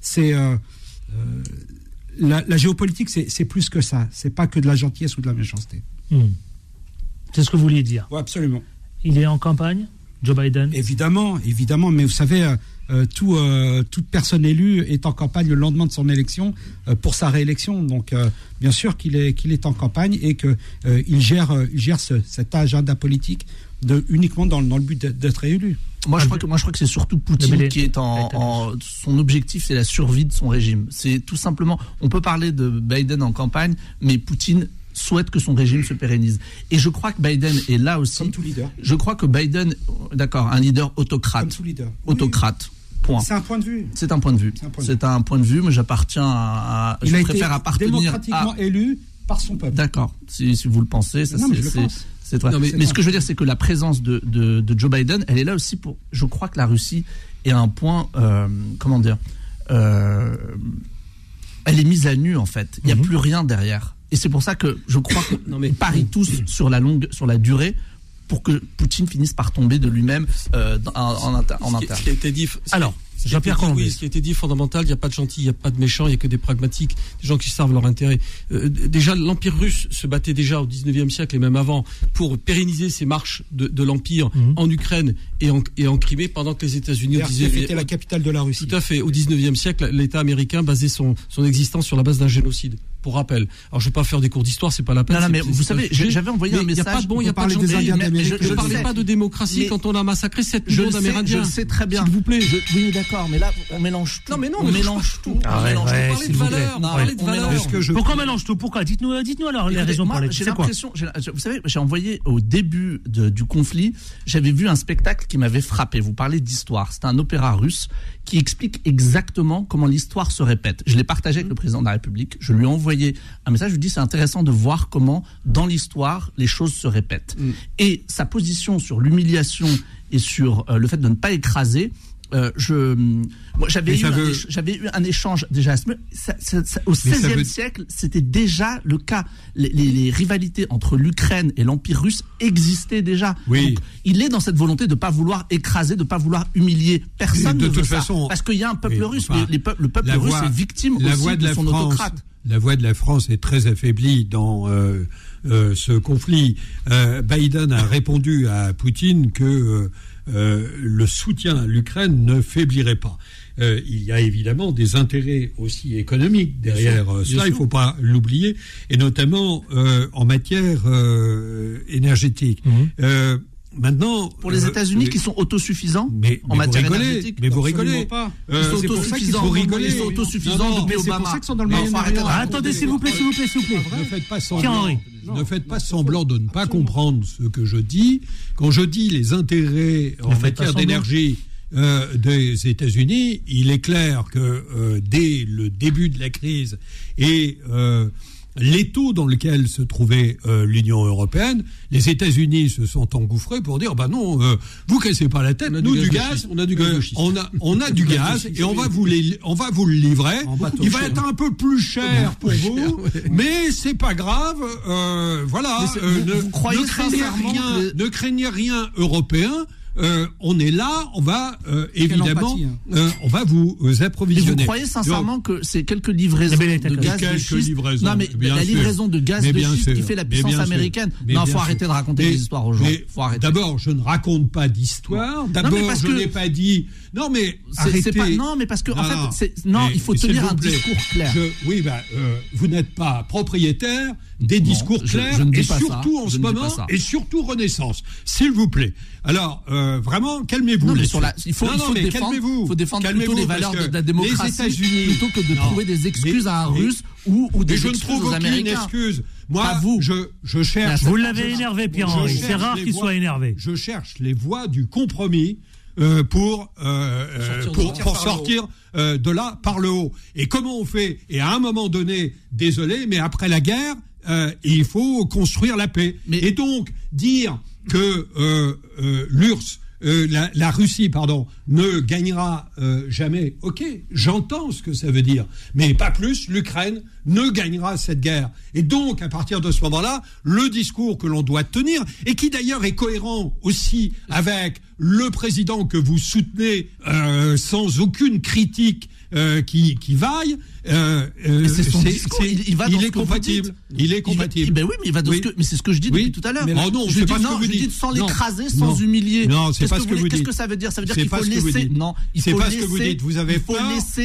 Speaker 7: c'est la, la géopolitique, c'est plus que ça. C'est pas que de la gentillesse ou de la méchanceté.
Speaker 2: Hmm. C'est ce que vous vouliez dire.
Speaker 7: Oui, absolument.
Speaker 2: Il est en campagne, Joe Biden?
Speaker 7: Évidemment, évidemment, mais vous savez, euh, euh, tout, euh, toute personne élue est en campagne le lendemain de son élection euh, pour sa réélection. Donc, euh, bien sûr qu'il est, qu'il est en campagne et qu'il il gère, euh, il gère ce- cet agenda politique de, uniquement dans, dans le but d'être- élu.
Speaker 12: Moi, je crois que moi, je crois que c'est surtout Poutine qui est en, en- son objectif, c'est la survie de son régime. C'est tout simplement. On peut parler de Biden en campagne, mais Poutine souhaite que son régime se pérennise. Et je crois que Biden est là aussi.
Speaker 7: Comme tout leader.
Speaker 12: Je crois que Biden, d'accord, un leader autocrate.
Speaker 7: Comme tout leader.
Speaker 12: Autocrate. Point.
Speaker 7: C'est un point de vue.
Speaker 12: C'est un point de vue. C'est un point de vue, mais j'appartiens à.
Speaker 7: Il
Speaker 12: je
Speaker 7: a
Speaker 12: préfère
Speaker 7: été
Speaker 12: appartenir
Speaker 7: démocratiquement
Speaker 12: à.
Speaker 7: élu par son peuple.
Speaker 12: D'accord. Si, si vous le pensez,
Speaker 7: mais
Speaker 12: c'est- c'est vrai.
Speaker 7: Non, mais
Speaker 12: ce que je veux dire, c'est que la présence de, de, de Joe Biden, elle est là aussi pour. Je crois que la Russie est à un point. euh, comment dire euh, Elle est mise à nu en fait. Il n'y a plus rien derrière. Et c'est pour ça que je crois qu'ils parient tous sur la longue, sur la durée, pour que Poutine finisse par tomber de lui-même euh, en, en, inter- en
Speaker 6: Ce qui-
Speaker 12: interne. Alors, Jean-Pierre
Speaker 6: oui, ce qui a été dit fondamental, il n'y a pas de gentils, il n'y a pas de méchants, il n'y a que des pragmatiques, des gens qui servent leur intérêt. Euh, déjà, l'Empire russe se battait déjà au 19e siècle et même avant pour pérenniser ses marches de, de l'Empire en Ukraine et en, et en Crimée pendant que les États-Unis au
Speaker 7: Kharkiv
Speaker 6: 19e
Speaker 7: était la capitale de la Russie.
Speaker 6: Tout à fait. Au 19e siècle, l'État américain basait son, son existence sur la base d'un génocide. Pour rappel. Alors, je ne vais pas faire des cours d'histoire, c'est pas la peine.
Speaker 12: Non, non,
Speaker 6: c'est-
Speaker 12: mais
Speaker 6: c'est-
Speaker 12: vous
Speaker 6: c'est
Speaker 12: savez, j'avais envoyé
Speaker 6: Mais
Speaker 12: un
Speaker 6: Il n'y a
Speaker 12: message,
Speaker 6: pas de bon,
Speaker 12: on
Speaker 6: il n'y a pas de Mais
Speaker 12: d'Amérique
Speaker 6: Je ne parlais pas de démocratie
Speaker 12: Mais-
Speaker 6: quand on a massacré 7
Speaker 12: Je
Speaker 6: millions
Speaker 12: sais, je
Speaker 6: d'Amérindiens.
Speaker 12: le sais très bien.
Speaker 6: S'il vous plaît.
Speaker 12: Je- oui, d'accord, mais là, on mélange tout.
Speaker 6: Non, mais non,
Speaker 12: on mélange tout.
Speaker 2: Ah
Speaker 12: On mélange tout. Non,
Speaker 2: Ouais.
Speaker 12: on
Speaker 9: que je
Speaker 2: Pourquoi on mélange tout Pourquoi Dites-nous dites-nous alors les raisons pour.
Speaker 12: J'ai
Speaker 2: C'est
Speaker 12: l'impression, vous savez, j'ai envoyé au début de- du conflit, j'avais vu un spectacle qui m'avait frappé. Vous parlez d'histoire. C'était un opéra russe qui explique exactement comment l'histoire se répète. Je l'ai partagé avec le président de la République. Je lui ai envoyé un message. Je lui dit c'est intéressant de voir comment dans l'histoire les choses se répètent. Et sa position sur l'humiliation et sur euh, le fait de ne pas écraser. euh, je, j'avais eu,
Speaker 9: veut-
Speaker 12: eu un échange déjà à ce- ça- ça- ça- au XVIe
Speaker 9: veut-
Speaker 12: siècle, c'était déjà le cas. Les, les- les rivalités entre l'Ukraine et l'Empire russe existaient déjà.
Speaker 9: Oui.
Speaker 12: Donc, il est dans cette volonté de ne pas vouloir écrer, de ne pas vouloir humilier personne.
Speaker 9: de
Speaker 12: ne veut
Speaker 9: toute
Speaker 12: ça.
Speaker 9: façon-
Speaker 12: parce qu'il y a un peuple
Speaker 9: Oui,
Speaker 12: russe,
Speaker 9: enfin,
Speaker 12: mais les peuples- le peuple russe est victime
Speaker 9: la
Speaker 12: aussi
Speaker 9: de,
Speaker 12: de,
Speaker 9: la
Speaker 12: son
Speaker 9: France,
Speaker 12: autocrate.
Speaker 9: La voix de la France est très affaiblie dans euh, euh, ce conflit. Euh, Biden a répondu à Poutine que euh, le soutien à l'Ukraine ne faiblirait pas. Il y a évidemment des intérêts aussi économiques derrière
Speaker 6: sûr, bien
Speaker 9: cela, il ne faut pas l'oublier, et notamment euh, en matière euh, énergétique. Euh, maintenant,
Speaker 12: Pour les
Speaker 9: euh,
Speaker 12: États-Unis qui sont autosuffisants
Speaker 9: mais,
Speaker 12: en
Speaker 9: mais
Speaker 12: matière
Speaker 9: vous rigolez,
Speaker 12: énergétique.
Speaker 9: mais vous rigolez.
Speaker 7: pas.
Speaker 9: Euh,
Speaker 12: Ils sont
Speaker 9: pour ça
Speaker 12: autosuffisants. Ils sont autosuffisants depuis
Speaker 7: pour
Speaker 12: Obama.
Speaker 7: ça qu'ils sont dans le
Speaker 2: Attendez, s'il vous plaît, s'il vous plaît, s'il vous plaît.
Speaker 9: Ne faites pas semblant. Ne faites pas semblant de ne pas comprendre ce que je dis. Quand je dis les intérêts en
Speaker 2: Ne
Speaker 9: matière d'énergie euh, des États-Unis, il est clair que euh, dès le début de la crise et euh, l'étau dans lequel se trouvait euh, l'Union européenne, les États-Unis se sont engouffrés pour dire bah non, euh, vous cassez pas la tête, nous
Speaker 6: du gaz on a du gaz
Speaker 9: euh, on a on a du gaz et on va vous les on va vous le livrer. Il va
Speaker 7: cher.
Speaker 9: être un peu plus cher pour vous,
Speaker 6: ouais.
Speaker 9: mais c'est pas grave. euh, voilà. Euh,
Speaker 12: vous-
Speaker 9: ne, craignez rien, ne craignez rien européen. Euh, on est là, on va euh, évidemment,
Speaker 7: hein.
Speaker 9: euh, on va vous
Speaker 12: Et vous
Speaker 9: approvisionner.
Speaker 12: croyez sincèrement que c'est quelques livraisons
Speaker 2: Eh
Speaker 12: de gaz de schiste Non, mais la
Speaker 9: sûr.
Speaker 12: livraison de gaz
Speaker 9: Mais
Speaker 12: de schiste qui fait la puissance américaine. Non, faut
Speaker 9: sûr.
Speaker 12: arrêter de raconter
Speaker 9: Mais-
Speaker 12: des histoires aux gens.
Speaker 9: D'abord, je ne raconte pas d'histoire. D'abord, je n'ai pas dit. Non, mais
Speaker 12: C'est- pas- non, mais parce que, en fait,
Speaker 9: non.
Speaker 12: c'est- non,
Speaker 9: Mais
Speaker 12: il faut tenir un
Speaker 9: plaît,
Speaker 12: discours clair.
Speaker 9: je- oui, bah, euh, vous n'êtes pas propriétaire des
Speaker 12: Non,
Speaker 9: discours clairs
Speaker 12: je
Speaker 9: et
Speaker 12: ça.
Speaker 9: surtout en ce moment et surtout Renaissance, s'il vous plaît. Alors, euh, vraiment, calmez-vous.
Speaker 12: Non, mais
Speaker 9: là-dessus.
Speaker 12: sur la- il faut,
Speaker 9: Non,
Speaker 12: il
Speaker 9: non,
Speaker 12: faut
Speaker 9: mais
Speaker 12: défendre,
Speaker 9: calmez-vous.
Speaker 12: faut défendre plutôt les valeurs de, la démocratie plutôt que de
Speaker 9: Non.
Speaker 12: trouver des excuses
Speaker 9: Mais-
Speaker 12: à un Russe ou, ou des
Speaker 9: je ne trouve
Speaker 12: aux Américains.
Speaker 9: excuse. Moi,
Speaker 12: Pas vous.
Speaker 9: je, je cherche.
Speaker 2: Vous l'avez énervé, Pierre-Henri. C'est rare qu'il soit énervé.
Speaker 9: Je cherche les voies du compromis. Euh, pour euh, euh,
Speaker 6: Sortir
Speaker 9: pour, pour sortir euh, de là par le haut. Et comment on fait? Et à un moment donné, désolé, mais après la guerre, euh, il faut construire la paix. Et donc dire que euh, euh, l'URSS euh, la, la Russie, pardon, ne gagnera euh, jamais. Ok, j'entends ce que ça veut dire, mais pas plus. L'Ukraine ne gagnera cette guerre. Et donc, à partir de ce moment-là, le discours que l'on doit tenir, et qui d'ailleurs est cohérent aussi avec le président que vous soutenez euh, sans aucune critique euh, qui, qui vaille, euh, euh,
Speaker 12: c'est son discours, il, il va dans
Speaker 9: il
Speaker 12: ce
Speaker 9: est compatible.
Speaker 12: dites.
Speaker 9: Il est compatible.
Speaker 12: ben oui, mais il va dans
Speaker 9: Oui.
Speaker 12: ce que, mais c'est ce que je dis
Speaker 9: Oui.
Speaker 12: depuis tout à l'heure.
Speaker 9: Oh non,
Speaker 12: je dis
Speaker 9: pas ce
Speaker 12: non,
Speaker 9: que vous
Speaker 12: je
Speaker 9: dites.
Speaker 12: sans l'écraser, sans
Speaker 9: Non.
Speaker 12: humilier.
Speaker 9: Non, c'est
Speaker 12: Qu'est-ce
Speaker 9: pas ce que vous
Speaker 12: voulez- Qu'est-ce
Speaker 9: dites.
Speaker 12: que ça veut dire? Ça veut dire qu'il faut laisser.
Speaker 9: dites.
Speaker 12: Non,
Speaker 9: C'est pas ce que vous dites. Vous avez peur.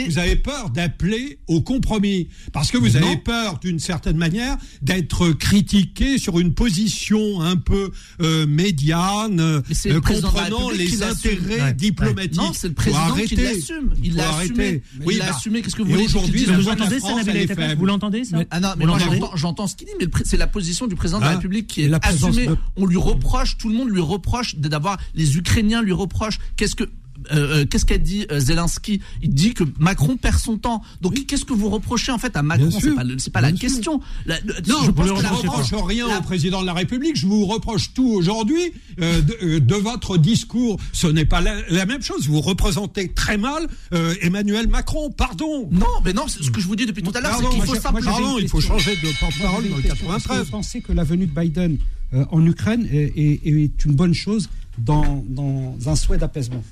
Speaker 9: Vous avez peur d'appeler au compromis parce que vous avez peur d'une certaine manière d'être critiqué sur une position un peu euh, médiane, euh, comprenant les intérêts diplomatiques.
Speaker 12: Non, c'est le président qui l'assume. Il l'a assumé.
Speaker 9: Oui,
Speaker 12: Il l'a
Speaker 9: bah,
Speaker 12: assumé. Qu'est-ce que vous voulez?
Speaker 9: Aujourd'hui,
Speaker 2: Vous entendez
Speaker 9: France,
Speaker 2: Nabil
Speaker 9: elle.
Speaker 2: Vous l'entendez ça
Speaker 12: Ah non, mais moi j'entends, ce qu'il dit, mais c'est la position du président de
Speaker 9: Hein
Speaker 12: la République qui est assumée. On lui reproche, tout le monde lui reproche d'avoir, les Ukrainiens lui reprochent. Qu'est-ce que euh, euh, qu'est-ce qu'a dit euh, Zelensky? Il dit que Macron perd son temps. Donc qu'est-ce que vous reprochez en fait à Macron? C'est pas, pas la
Speaker 9: sûr.
Speaker 12: question. La- le-
Speaker 9: Non,
Speaker 12: je
Speaker 9: ne reproche rien
Speaker 12: la-
Speaker 9: au président de la République. Je vous reproche tout aujourd'hui euh, de, euh, de votre discours. Ce n'est pas la, la même chose. Vous représentez très mal euh, Emmanuel Macron. Pardon.
Speaker 12: Non, mais non, c'est ce que je vous dis depuis tout à l'heure, c'est qu'il faut simplement.
Speaker 9: Pardon, il faut changer de porte-parole dans le
Speaker 7: Est-ce que
Speaker 9: 93.
Speaker 7: vous pensez que la venue de Biden euh, en Ukraine est, est- est une bonne chose dans, dans un souhait d'apaisement?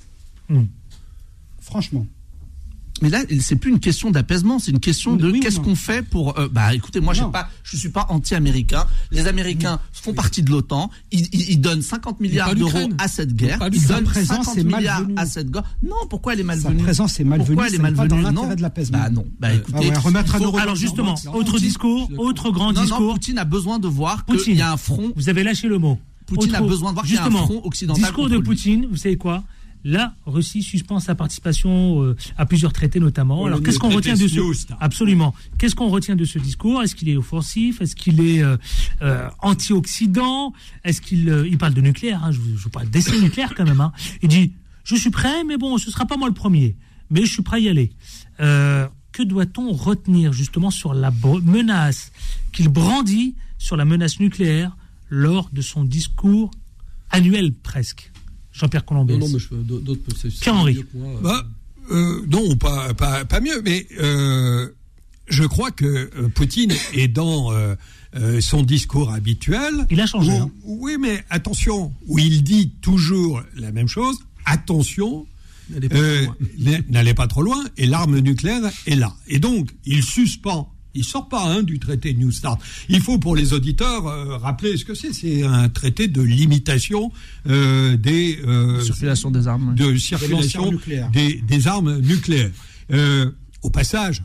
Speaker 7: Franchement.
Speaker 12: Mais là, c'est plus une question d'apaisement, c'est une question de
Speaker 7: Oui
Speaker 12: qu'est-ce qu'on fait pour. euh, bah, écoutez, moi, je pas, je suis pas anti-américain. Les Américains font partie de l'OTAN. Ils, ils- ils donnent 50 milliards d'euros à cette guerre. Ils donnent
Speaker 7: Sa présence
Speaker 12: 50
Speaker 7: est
Speaker 12: milliards
Speaker 7: malvenue.
Speaker 12: à cette guerre. Non, pourquoi elle est
Speaker 7: Sa
Speaker 12: malvenue?
Speaker 7: présence est malvenue.
Speaker 12: Pourquoi elle est
Speaker 7: n'est pas
Speaker 12: malvenue?
Speaker 7: dans
Speaker 12: Non.
Speaker 7: de l'apaisement.
Speaker 12: Bah non. Bah
Speaker 7: Ah
Speaker 12: écoutez.
Speaker 7: ouais, remettre
Speaker 12: faut-
Speaker 2: Alors justement, autre
Speaker 7: Poutine,
Speaker 2: discours, autre grand
Speaker 12: non, non,
Speaker 2: discours.
Speaker 12: Poutine a besoin de voir qu'il y a un front.
Speaker 2: Vous avez lâché le mot.
Speaker 12: Poutine a besoin de voir qu'il y a un front occidental
Speaker 2: Discours de. Poutine, vous savez quoi? La Russie suspend sa participation euh, à plusieurs traités notamment. Alors qu'est-ce qu'on retient de ce. Absolument. Qu'est-ce qu'on retient de ce discours? Est-ce qu'il est offensif? Est-ce qu'il est euh, euh, anti-occident? Est-ce qu'il il parle de nucléaire hein, Je vous je vous parle d'essai nucléaire quand même. hein. Il dit je suis prêt, mais bon, ce sera pas moi le premier, mais je suis prêt à y aller. Que doit-on retenir justement sur la menace qu'il brandit sur la menace nucléaire lors de son discours annuel presque? Jean-Pierre Colombès.
Speaker 6: Non, non, mais je, d'autres
Speaker 2: Pierre-Henri.
Speaker 6: moi.
Speaker 9: Bah, euh, non, pas, pas, pas mieux, mais euh, je crois que euh, Poutine est dans euh, euh, son discours habituel.
Speaker 2: Il a changé,
Speaker 9: où-
Speaker 2: hein.
Speaker 9: Oui, mais attention, où il dit toujours la même chose. Attention,
Speaker 6: N'allez pas
Speaker 9: euh,
Speaker 6: trop loin.
Speaker 9: n- n'allez pas trop loin, et l'arme nucléaire est là. Et donc, il suspend. Il sort pas hein, du traité New Start. Il faut pour les auditeurs euh, rappeler ce que c'est. C'est un traité de limitation euh, des euh,
Speaker 12: Circulation des armes.
Speaker 9: de circulation des, des armes nucléaires. Euh, au passage,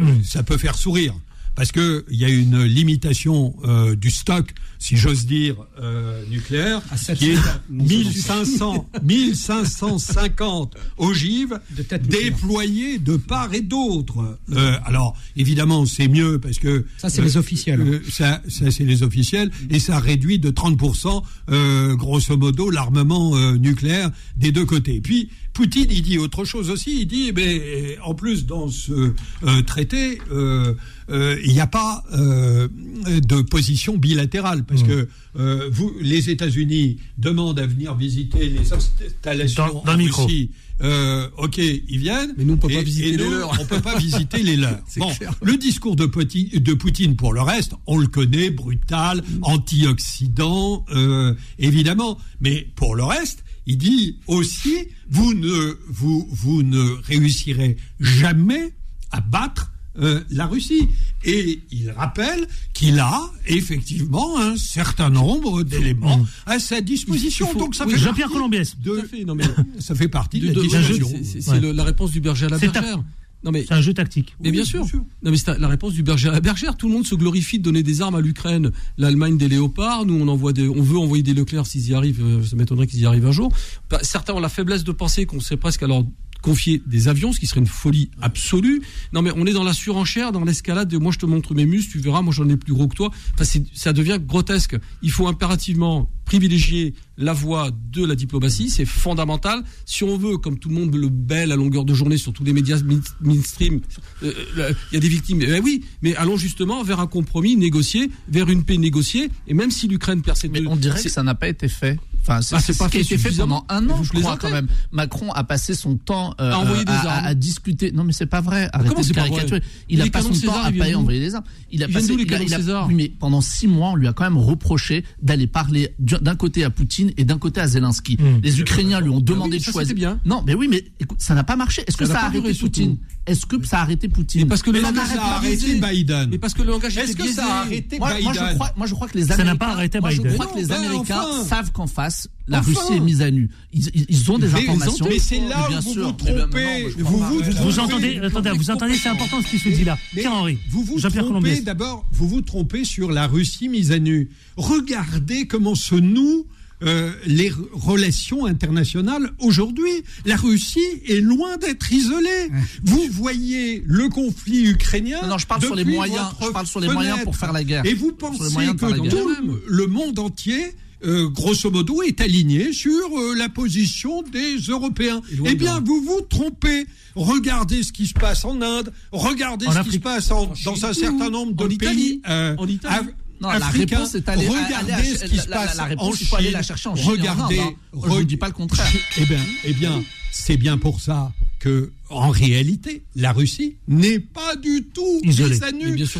Speaker 9: euh, ça peut faire sourire parce que il y a une limitation euh, du stock, si j'ose dire, euh, nucléaire,
Speaker 7: À 700.
Speaker 9: qui est à
Speaker 7: Non,
Speaker 9: 1500, 1550 ogives
Speaker 7: De
Speaker 9: déployées de part et d'autre. Euh, alors, évidemment, c'est mieux parce que
Speaker 7: Ça, c'est les officiels.
Speaker 9: ça, ça c'est les officiels, et ça réduit de 30%, euh, grosso modo, l'armement nucléaire des deux côtés. Puis, Poutine, il dit autre chose aussi, il dit, mais en plus, dans ce euh, traité, euh, euh, il n'y a pas euh, de position bilatérale, parce que euh, vous, les États-Unis demandent à venir visiter les installations
Speaker 2: Dans-
Speaker 9: en
Speaker 2: micro.
Speaker 9: Russie. Euh, ok, ils viennent.
Speaker 6: Mais nous, on peut
Speaker 9: Et-
Speaker 6: pas visiter les leurs.
Speaker 9: On peut pas visiter les leurs. Bon,
Speaker 6: clair.
Speaker 9: le discours de Poutine, de Poutine, pour le reste, on le connaît, brutal, anti-occident, euh, évidemment. Mais pour le reste, il dit aussi, vous ne, vous, vous ne réussirez jamais à battre euh, la Russie. Et il rappelle qu'il a effectivement un certain nombre d'éléments à sa disposition.
Speaker 6: Il faut-
Speaker 9: Donc ça
Speaker 6: oui,
Speaker 9: fait
Speaker 2: Jean-Pierre
Speaker 9: de-
Speaker 6: fait, non, mais-
Speaker 9: ça fait partie de,
Speaker 6: de-
Speaker 9: la discussion.
Speaker 6: c'est-
Speaker 2: Ouais.
Speaker 6: la réponse du berger à la bergère. Non mais
Speaker 2: C'est un jeu tactique.
Speaker 6: Mais bien sûr. Non mais c'est la réponse du berger à la bergère. Tout le monde se glorifie de donner des armes à l'Ukraine. L'Allemagne des léopards. Nous on envoie des, on veut envoyer des Leclerc s'ils y arrivent. euh, Ça m'étonnerait qu'ils y arrivent un jour. Bah, certains ont la faiblesse de penser qu'on sait presque alors confier des avions, ce qui serait une folie absolue. Non mais on est dans la surenchère, dans l'escalade de moi je te montre mes muscles, tu verras, moi j'en ai plus gros que toi. Enfin ça devient grotesque. Il faut impérativement privilégier la voie de la diplomatie, c'est fondamental. Si on veut, comme tout le monde le belle à longueur de journée sur tous les médias mainstream, euh, euh, il y a des victimes. Eh oui, mais allons justement vers un compromis négocié, vers une paix négociée. Et même si l'Ukraine perd ses
Speaker 12: Mais
Speaker 6: deux-
Speaker 12: on dirait que ça n'a pas été fait. Enfin, c'est
Speaker 6: pas
Speaker 12: ce qui a été fait pendant un an, je crois quand même. Macron a passé son temps euh,
Speaker 6: À envoyer des
Speaker 12: à,
Speaker 6: armes.
Speaker 12: à discuter. Non, mais c'est pas vrai. Arrêtez
Speaker 6: comment
Speaker 12: de caricaturer. Il a
Speaker 6: Les
Speaker 12: pas
Speaker 6: canons
Speaker 12: son temps à pas envoyer des armes. Il a passé.
Speaker 6: les
Speaker 12: il a-
Speaker 6: canons
Speaker 12: il a-
Speaker 6: César
Speaker 12: Oui, mais pendant six mois, on lui a quand même reproché d'aller parler du- d'un côté à Poutine et d'un côté à Zelensky. Les Ukrainiens lui ont demandé
Speaker 6: oui,
Speaker 12: de
Speaker 6: ça,
Speaker 12: choisir.
Speaker 6: bien.
Speaker 12: Non, mais oui, mais écoute, ça n'a pas marché. Est-ce que
Speaker 6: Ça
Speaker 12: ça, a arrêté. Poutine? Est-ce que ça a arrêté Poutine?
Speaker 6: Parce que le
Speaker 12: Mais
Speaker 6: langage
Speaker 9: ça a arrêté. Biden.
Speaker 6: Mais parce que le langage
Speaker 9: Est-ce que ça a arrêté
Speaker 12: Moi, moi, je
Speaker 9: Biden
Speaker 12: crois, moi, je crois que les
Speaker 2: Ça
Speaker 12: Américains.
Speaker 2: n'a pas arrêté
Speaker 12: moi, je
Speaker 2: Biden.
Speaker 12: crois que les Américains savent qu'en face, la
Speaker 9: Enfin.
Speaker 12: Russie est mise à nu. Ils, ont des
Speaker 9: Mais-
Speaker 12: informations.
Speaker 9: mais c'est là où vous
Speaker 12: sûr.
Speaker 9: vous trompez.
Speaker 12: non,
Speaker 9: Vous vous trompez.
Speaker 2: Vous entendez, attendez, vous entendez, c'est important ce qui se dit là.
Speaker 9: Mais
Speaker 2: Pierre-Henri,
Speaker 9: vous vous trompez d'abord, vous vous trompez sur la Russie mise à nu. Regardez comment se nouent euh, les relations internationales aujourd'hui. La Russie est loin d'être isolée. Vous voyez le conflit ukrainien.
Speaker 12: Non, non, je parle sur les moyens. Je parle sur les moyens pour faire la guerre.
Speaker 9: Et vous pensez que tout le monde entier euh, grosso modo, est aligné sur euh, la position des Européens. Eh bien, vous vous trompez. Regardez ce qui se passe en Inde, regardez
Speaker 2: En
Speaker 9: ce qui se passe en-
Speaker 6: En Chine.
Speaker 9: dans un certain nombre de
Speaker 6: En Italie.
Speaker 9: euh,
Speaker 6: En Italie.
Speaker 12: Non, la réponse est aller-
Speaker 9: Regardez
Speaker 12: aller-
Speaker 9: ce qui
Speaker 12: la-
Speaker 9: se passe
Speaker 12: la réponse,
Speaker 9: en
Speaker 12: il faut aller
Speaker 9: Chine.
Speaker 12: la chercher en Chine en
Speaker 9: Regardez.
Speaker 12: Inde, hein. Je vous dis pas le contraire.
Speaker 9: Eh bien, eh bien, c'est bien pour ça que, en réalité, la Russie n'est pas du tout
Speaker 2: Isolée.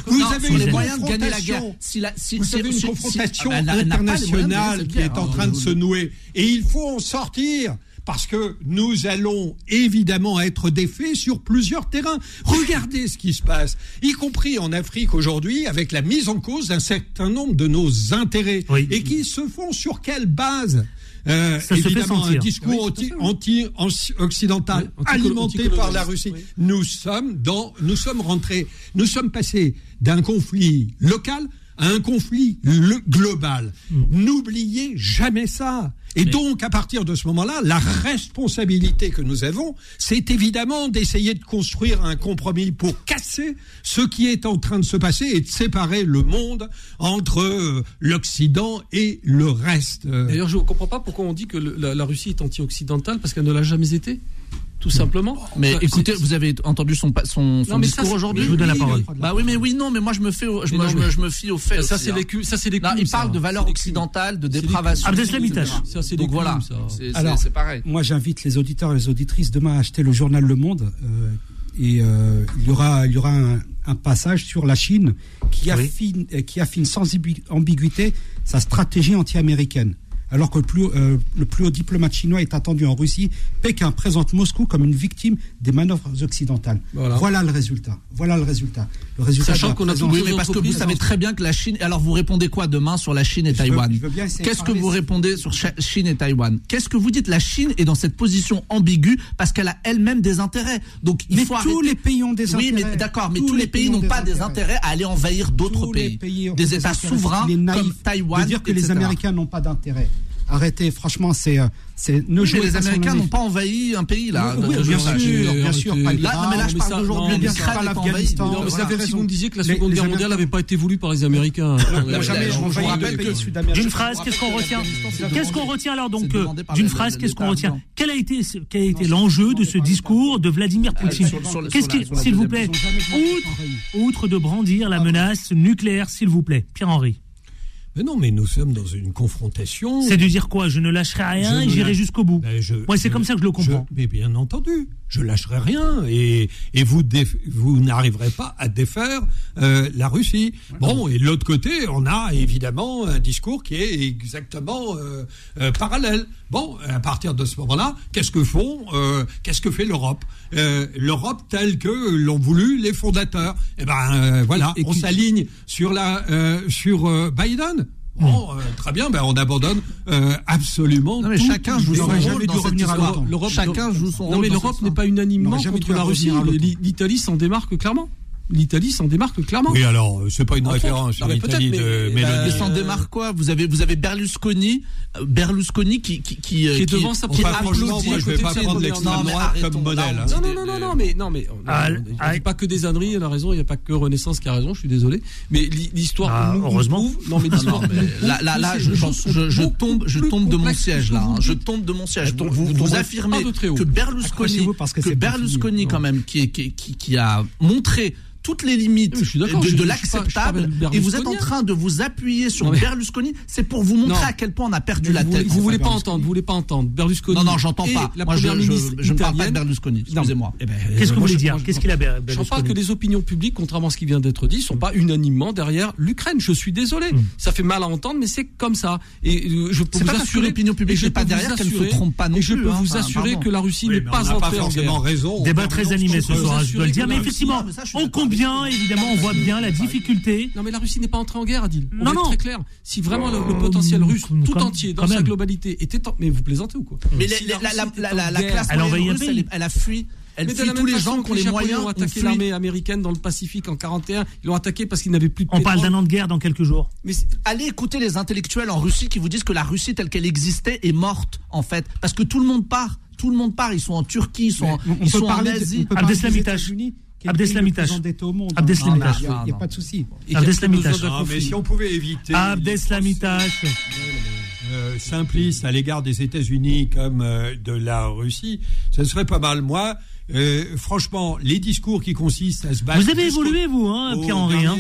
Speaker 9: Vous
Speaker 12: Non,
Speaker 9: avez une
Speaker 12: moyens de gagner la guerre.
Speaker 9: confrontation
Speaker 12: Si la, si,
Speaker 9: vous
Speaker 12: si-
Speaker 9: avez une confrontation
Speaker 12: ah, elle elle gagner
Speaker 9: internationale qui est en train de se nouer. Et il faut en sortir. Parce que nous allons évidemment être défaits sur plusieurs terrains. Regardez ce qui se passe, y compris en Afrique aujourd'hui, avec la mise en cause d'un certain nombre de nos intérêts.
Speaker 2: Oui.
Speaker 9: Et qui se font sur quelle base? Euh, évidemment, un discours
Speaker 6: Oui, tout à
Speaker 9: anti,
Speaker 6: fait.
Speaker 9: anti- occidental
Speaker 6: Oui, antico-
Speaker 9: alimenté par la Russie.
Speaker 6: oui.
Speaker 9: Nous sommes dans, nous sommes rentrés, nous sommes passés d'un conflit local à un conflit global.
Speaker 2: Hmm.
Speaker 9: N'oubliez jamais ça. Et donc, à partir de ce moment-là, la responsabilité que nous avons, c'est évidemment d'essayer de construire un compromis pour casser ce qui est en train de se passer et de séparer le monde entre euh, l'Occident et le reste. Euh,
Speaker 6: D'ailleurs, je ne comprends pas pourquoi on dit que le- la, la Russie est anti-occidentale parce qu'elle ne l'a jamais été. Tout simplement.
Speaker 12: Mais écoutez, vous avez entendu son, son, son
Speaker 6: Non, mais
Speaker 12: discours
Speaker 6: c'est-
Speaker 12: aujourd'hui
Speaker 2: Je vous donne la parole.
Speaker 9: oui.
Speaker 12: Bah oui, mais oui, non, mais moi je me fais, au- je, me,
Speaker 6: non,
Speaker 12: je me-
Speaker 6: mais-
Speaker 12: je me fie aux faits.
Speaker 6: ça, c'est
Speaker 12: hein.
Speaker 6: les cu- ça, c'est
Speaker 12: il
Speaker 6: ça.
Speaker 12: parle de valeurs occidentales, de dépravation.
Speaker 2: Abdeslam
Speaker 12: etc.
Speaker 2: Itache.
Speaker 6: Ça, c'est des
Speaker 12: Donc voilà, c'est- c'est
Speaker 7: Alors,
Speaker 12: c'est pareil.
Speaker 7: Moi, j'invite les auditeurs et les auditrices demain à acheter le journal Le Monde. euh, et euh, il y aura, il y aura un, un passage sur la Chine qui
Speaker 2: Oui.
Speaker 7: affine, qui affine sans ambi- ambiguïté sa stratégie anti-américaine. Alors que le plus, haut- euh, le plus haut diplomate chinois est attendu en Russie, Pékin présente Moscou comme une victime des manœuvres occidentales.
Speaker 6: Voilà.
Speaker 7: Voilà, le résultat. Voilà le résultat. Le résultat
Speaker 6: Sachant qu'on a
Speaker 7: présence-
Speaker 12: Oui, parce que vous savez très bien que la Chine. Alors vous répondez quoi demain sur la Chine et
Speaker 7: Je
Speaker 12: Taïwan Qu'est-ce que vous répondez sur Chine et Taïwan Qu'est-ce que vous dites La Chine est dans cette position ambiguë parce qu'elle a elle-même des intérêts. Donc il
Speaker 7: Mais
Speaker 12: faut
Speaker 7: tous
Speaker 12: arrêter-
Speaker 7: les pays ont des
Speaker 12: Oui,
Speaker 7: intérêts.
Speaker 12: mais d'accord, mais
Speaker 7: Tous
Speaker 12: tous les
Speaker 7: les
Speaker 12: pays
Speaker 7: pays
Speaker 12: n'ont
Speaker 7: ont
Speaker 12: pas
Speaker 7: des
Speaker 12: intérêts à aller envahir d'autres pays,
Speaker 7: pays
Speaker 12: des
Speaker 7: des
Speaker 12: États souverains comme Taïwan.
Speaker 7: de dire que les. Américains n'ont pas d'intérêt. Arrêtez, franchement, c'est euh, c'est ne
Speaker 12: Oui,
Speaker 7: jouez
Speaker 12: mais les
Speaker 7: pas
Speaker 12: Américains n'ont pas envahi un pays là.
Speaker 7: Oui, bien sûr, bien sûr, pas
Speaker 12: Là, non, mais là, je
Speaker 6: Non,
Speaker 12: parle d'aujourd'hui.
Speaker 6: mais
Speaker 7: ça-
Speaker 12: est envahie.
Speaker 7: l'Afghanistan,
Speaker 6: Non, mais
Speaker 7: Voilà,
Speaker 6: ça fait si
Speaker 7: raison.
Speaker 6: vous me disiez que la Seconde
Speaker 7: les
Speaker 6: Guerre mondiale n'avait pas été voulue par les Américains.
Speaker 7: Jamais,
Speaker 12: je rappelle que-.
Speaker 2: D'une phrase, qu'est-ce qu'on retient Qu'est-ce qu'on retient alors donc euh, d'une phrase Qu'est-ce qu'on retient. Quel a été ce- quel a été l'enjeu de ce discours de Vladimir Poutine
Speaker 12: sur- sur le-
Speaker 2: Qu'est-ce qui, s'il vous plaît, outre de brandir la menace nucléaire, s'il vous plaît, Pierre-Henri,
Speaker 9: Mais non, mais nous sommes dans une confrontation.
Speaker 2: c'est de dire quoi? Je ne lâcherai rien
Speaker 9: Je
Speaker 2: et j'irai
Speaker 9: lâche-
Speaker 2: jusqu'au bout.
Speaker 9: Ben, je-
Speaker 2: Ouais, c'est comme ça que je le comprends.
Speaker 9: mais bien entendu, je lâcherai rien et, et vous, déf- vous n'arriverez pas à défaire euh, la Russie. Bon, et de l'autre côté, on a évidemment un discours qui est exactement euh, euh, parallèle. Bon, à partir de ce moment-là, qu'est-ce que font, euh, qu'est-ce que fait l'Europe? Euh, L'Europe telle que l'ont voulu les fondateurs. Eh ben euh, voilà,
Speaker 6: Et-
Speaker 9: on s'aligne sur la euh, sur Biden. Bon, euh, très bien, ben on abandonne euh, absolument.
Speaker 12: Non, mais
Speaker 9: tout-
Speaker 12: chacun joue son rôle dans cette histoire.
Speaker 6: L'Europe-
Speaker 12: Chacun joue son rôle.
Speaker 6: Non, mais l'Europe n'est pas unanimement contre la Russie. L'Italie s'en démarque clairement. L'Italie s'en démarque clairement.
Speaker 9: Oui, alors, c'est pas une
Speaker 6: Entre
Speaker 9: référence,
Speaker 6: autres. Non, mais
Speaker 9: l'Italie
Speaker 6: peut-être,
Speaker 9: de
Speaker 6: mais-
Speaker 12: Mais s'en démarque quoi? Vous avez vous avez Berlusconi, euh, Berlusconi qui qui qui, euh,
Speaker 6: Qui est devant sa
Speaker 12: qui
Speaker 9: Enfin, franchement,
Speaker 12: applaudit
Speaker 9: moi, je vais pas
Speaker 12: côté de
Speaker 9: prendre l'extrême droite comme modèle, hein.
Speaker 12: on
Speaker 6: Non, non, non, non, mais non, mais
Speaker 2: Ah, ah,
Speaker 6: pas que des âneries, elle a raison. Il n'y a pas que Renaissance qui a raison. Je suis désolé, mais l'hi- l'histoire.
Speaker 2: Ah, heureusement.
Speaker 6: Non, mais
Speaker 12: là, là, je, je,
Speaker 6: ces
Speaker 12: je, tombe, je tombe de mon siège là. hein. Je tombe de mon siège. Vous, affirmez que Berlusconi,
Speaker 7: que
Speaker 12: Berlusconi quand même, qui a montré toutes les limites
Speaker 6: Je suis d'accord,
Speaker 12: de, l'acceptable et vous êtes en train de vous appuyer sur
Speaker 6: Non, mais-
Speaker 12: Berlusconi. C'est pour vous montrer
Speaker 6: Non.
Speaker 12: à quel point on a perdu
Speaker 6: Mais
Speaker 12: la
Speaker 6: vous,
Speaker 12: tête.
Speaker 6: vous voulez pas entendre, vous voulez pas entendre Berlusconi.
Speaker 12: Non, non, j'entends pas.
Speaker 6: La
Speaker 12: Moi, je,
Speaker 6: première
Speaker 12: je-
Speaker 6: ministre
Speaker 12: je ne parle pas de. Berlusconi.
Speaker 6: Non.
Speaker 12: Excusez-moi.
Speaker 6: Eh ben,
Speaker 2: Qu'est-ce
Speaker 6: euh,
Speaker 2: que vous voulez dire Qu'est-ce qu'il a Ber-
Speaker 6: Je ne
Speaker 2: Berlusconi
Speaker 6: pas que les opinions publiques, contrairement à ce qui vient d'être dit, sont pas unanimement derrière l'Ukraine. Je suis désolé. Ça fait mal à entendre, mais c'est comme ça. Et euh, je peux
Speaker 12: C'est
Speaker 6: vous assurer.
Speaker 12: l'opinion publique n'est pas
Speaker 6: vous
Speaker 12: derrière qu'elle ne se trompe pas non
Speaker 6: Et je
Speaker 12: plus,
Speaker 6: peux
Speaker 12: hein.
Speaker 6: vous assurer que la Russie n'est pas entrée en
Speaker 9: forcément
Speaker 6: guerre.
Speaker 9: raison.
Speaker 2: Débat très animé ce soir, je dois le dire. Mais effectivement, on
Speaker 12: avec
Speaker 2: bien, évidemment, on voit bien la difficulté.
Speaker 6: Non, mais la Russie n'est pas entrée en guerre, Adil. On
Speaker 2: Non, non.
Speaker 6: très clair. Si vraiment le, le potentiel
Speaker 2: Euh,
Speaker 6: russe,
Speaker 2: comme-
Speaker 6: tout entier, dans sa
Speaker 2: même.
Speaker 6: globalité, était en... Mais vous plaisantez ou quoi
Speaker 12: Mais
Speaker 6: Si
Speaker 12: la, la, la,
Speaker 6: Russie était
Speaker 12: la,
Speaker 6: en
Speaker 12: la, la
Speaker 6: guerre-
Speaker 12: classe
Speaker 2: Elle a
Speaker 12: moyenne
Speaker 2: envahi un
Speaker 12: russe,
Speaker 2: pays.
Speaker 12: elle, est- elle a fui. Elle
Speaker 6: Mais de
Speaker 12: fuit
Speaker 6: la
Speaker 12: tous les gens qui ont
Speaker 6: les
Speaker 12: moyens.
Speaker 6: ont
Speaker 12: ont
Speaker 6: attaqué l'armée américaine dans le Pacifique en 41, ils l'ont attaqué parce qu'ils n'avaient plus de
Speaker 2: On parle d'un an de guerre dans quelques jours.
Speaker 6: Mais
Speaker 12: Allez écouter les intellectuels en Russie qui vous disent que la Russie telle qu'elle existait est morte en fait, parce que tout le monde part, tout le monde part. Ils sont en Turquie, ils sont, en- ils sont en Asie.
Speaker 7: peut parler des
Speaker 2: Abdeslamitash.
Speaker 7: États-Unis,
Speaker 2: Abdeslamitash. Abdeslamitash.
Speaker 7: Il n'y a, pas de souci.
Speaker 2: Abdeslamitash.
Speaker 9: Ah, mais si on pouvait éviter
Speaker 2: Abdeslamitash.
Speaker 9: euh, simpliste à l'égard des États-Unis comme euh, de la Russie, ce serait pas mal. Moi, euh, franchement, les discours qui consistent à se battre.
Speaker 2: Vous avez évolué, vous, hein, Pierre-Henri. hein.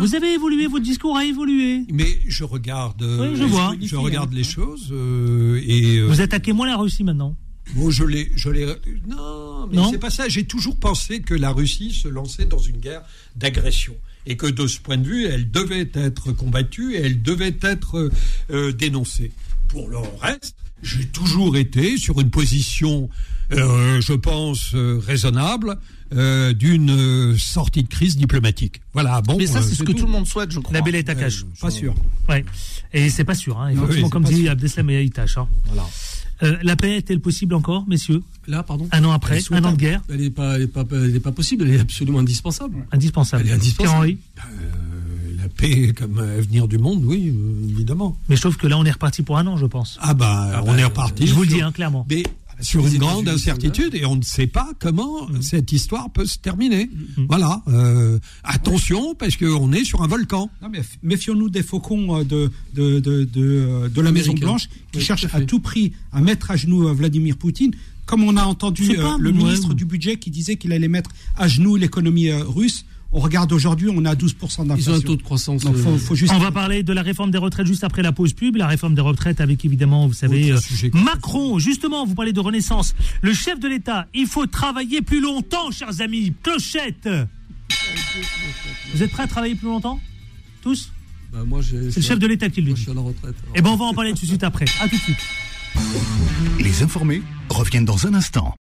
Speaker 2: Vous avez évolué, votre discours a évolué.
Speaker 9: Mais je regarde,
Speaker 2: Oui, je vois.
Speaker 9: je regarde les choses euh, et euh,
Speaker 2: Vous attaquez moins la Russie maintenant.
Speaker 9: Bon, je l'ai, je l'ai. Non, mais
Speaker 2: Non
Speaker 9: c'est pas ça. J'ai toujours pensé que la Russie se lançait dans une guerre d'agression et que de ce point de vue, elle devait être combattue et elle devait être euh, dénoncée. Pour le reste, j'ai toujours été sur une position, euh, je pense, euh, raisonnable euh, d'une euh, sortie de crise diplomatique. Voilà. Bon.
Speaker 12: Mais ça,
Speaker 9: euh,
Speaker 12: c'est ce que tout le monde souhaite, je crois.
Speaker 2: La belle est à cache.
Speaker 9: Euh,
Speaker 7: Pas sûr.
Speaker 2: Ouais. Et c'est pas sûr, hein. effectivement,
Speaker 9: oui,
Speaker 2: comme dit
Speaker 9: sûr.
Speaker 2: Abdeslam et Aïtash. Hein.
Speaker 9: Voilà.
Speaker 2: Euh, la paix est-elle possible encore, messieurs?
Speaker 6: Là, pardon?
Speaker 2: Un an après, un an de guerre,
Speaker 6: Elle n'est pas, pas, possible, elle est absolument indispensable.
Speaker 2: indispensable.
Speaker 6: Elle est indispensable.
Speaker 2: Pierre-Henri?
Speaker 9: Euh, la paix comme avenir du monde, oui, euh, évidemment.
Speaker 2: Mais je trouve que là, on est reparti pour un an, je pense.
Speaker 9: Ah bah,
Speaker 6: Ah
Speaker 9: on
Speaker 6: bah,
Speaker 9: est reparti.
Speaker 2: je vous le dis, hein, clairement.
Speaker 9: Mais sur
Speaker 6: Les
Speaker 9: une grande incertitude et on ne sait pas comment
Speaker 2: Mm.
Speaker 9: cette histoire peut se terminer. Voilà. euh, attention parce qu'on est sur un volcan.
Speaker 7: Méfions-nous des faucons euh, de, de, de, de, euh, de la. Maison Blanche qui
Speaker 6: Oui,
Speaker 7: cherchent
Speaker 6: à
Speaker 7: tout prix à mettre à genoux Vladimir Poutine. Comme on a entendu euh, le ministre du budget qui disait qu'il allait mettre à genoux l'économie russe. On regarde aujourd'hui, on est à 12%
Speaker 6: Ils ont
Speaker 7: d'inflation.
Speaker 6: un taux de croissance.
Speaker 7: Donc, faut,
Speaker 6: euh,
Speaker 7: faut juste.
Speaker 2: On va parler de la réforme des retraites juste après la pause pub. La réforme des retraites avec évidemment, vous savez, euh. Macron. Justement, vous parlez de renaissance. Le chef de l'État, il faut travailler plus longtemps, chers amis. Clochette. Vous êtes prêts à travailler plus longtemps? Tous?
Speaker 6: Bah,
Speaker 2: C'est le chef de l'État qui le
Speaker 6: Moi,
Speaker 2: dit.
Speaker 6: je suis à la retraite. alors.
Speaker 2: Eh ben, on va en parler tout de suite après. À tout de suite.
Speaker 1: Les informés reviennent dans un instant.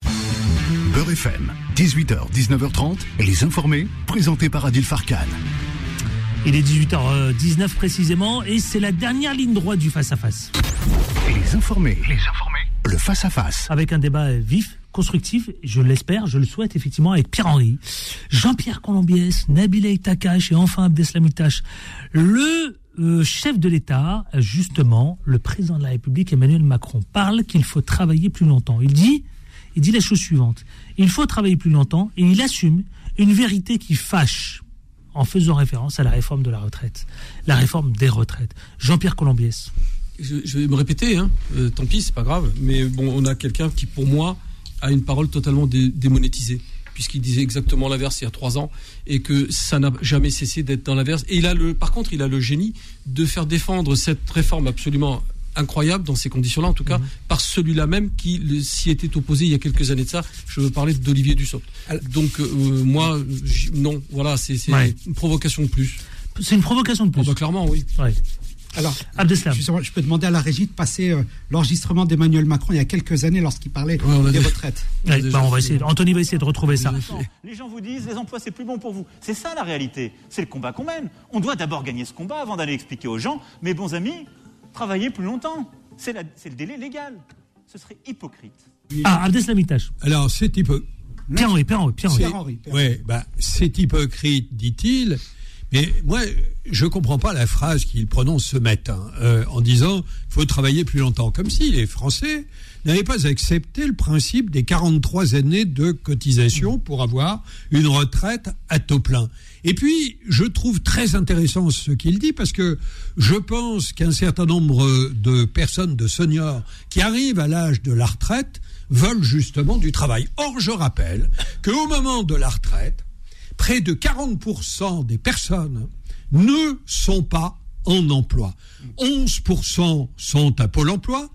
Speaker 1: Beurre FM, 18h, 19h30, les informés, présentés par Adil Farkan.
Speaker 2: Il est 18h19 précisément et c'est la dernière ligne droite du face-à-face.
Speaker 1: Les informés, les informés, le face-à-face.
Speaker 2: Avec un débat vif, constructif, je l'espère, je le souhaite effectivement avec Pierre-Henri, Jean-Pierre Colombiès, Nabil Takash et enfin Abdeslamitash. Le euh, chef de l'État, justement, le président de la République, Emmanuel Macron, parle qu'il faut travailler plus longtemps. Il dit, il dit la chose suivante. Il faut travailler plus longtemps et il assume une vérité qui fâche en faisant référence à la réforme de la retraite, la réforme des retraites. Jean-Pierre Colombiès.
Speaker 6: Je, vais me répéter, hein. euh, tant pis, c'est pas grave. Mais bon, on a quelqu'un qui, pour moi, a une parole totalement dé- démonétisée, puisqu'il disait exactement l'inverse il y a trois ans, et que ça n'a jamais cessé d'être dans l'inverse. Et il a le, par contre, il a le génie de faire défendre cette réforme absolument incroyable dans ces conditions-là, en tout cas, par celui-là même qui s'y était opposé il y a quelques années de ça. Je veux parler d'Olivier Dussopt. Donc, euh, moi, non, voilà, c'est
Speaker 2: Ouais.
Speaker 6: une provocation de plus.
Speaker 2: C'est une provocation de
Speaker 6: Oh,
Speaker 2: plus.
Speaker 6: bah, clairement, oui.
Speaker 2: Ouais.
Speaker 7: Alors, je peux demander à la régie de passer euh, l'enregistrement d'Emmanuel Macron il y a quelques années lorsqu'il parlait
Speaker 6: Ouais, on a
Speaker 7: des
Speaker 6: déjà-
Speaker 7: retraites.
Speaker 2: Ouais, bah, on va essayer, Anthony va essayer de retrouver ça.
Speaker 13: Les gens vous disent les emplois c'est plus bon pour vous. C'est ça la réalité. C'est le combat qu'on mène. On doit d'abord gagner ce combat avant d'aller expliquer aux gens, mes bons amis, travaillez plus longtemps. C'est la- c'est le délai légal. Ce serait hypocrite.
Speaker 2: Ah, Abdeslamitash.
Speaker 9: Alors, c'est hypo-
Speaker 2: Pierre-Henri, Pierre-Henri, Pierre-Henri.
Speaker 7: Pierre-Henri. Pierre-Henri.
Speaker 9: Ouais, bah, c'est hypocrite, dit-il. Mais moi, je comprends pas la phrase qu'il prononce ce matin euh, en disant faut travailler plus longtemps, comme si les Français n'avaient pas accepté le principe des 43 années de cotisation pour avoir une retraite à taux plein. Et puis, je trouve très intéressant ce qu'il dit parce que je pense qu'un certain nombre de personnes, de seniors, qui arrivent à l'âge de la retraite, veulent justement du travail. Or, je rappelle qu'au moment de la retraite, près de 40% des personnes ne sont pas en emploi. 11% sont à Pôle emploi,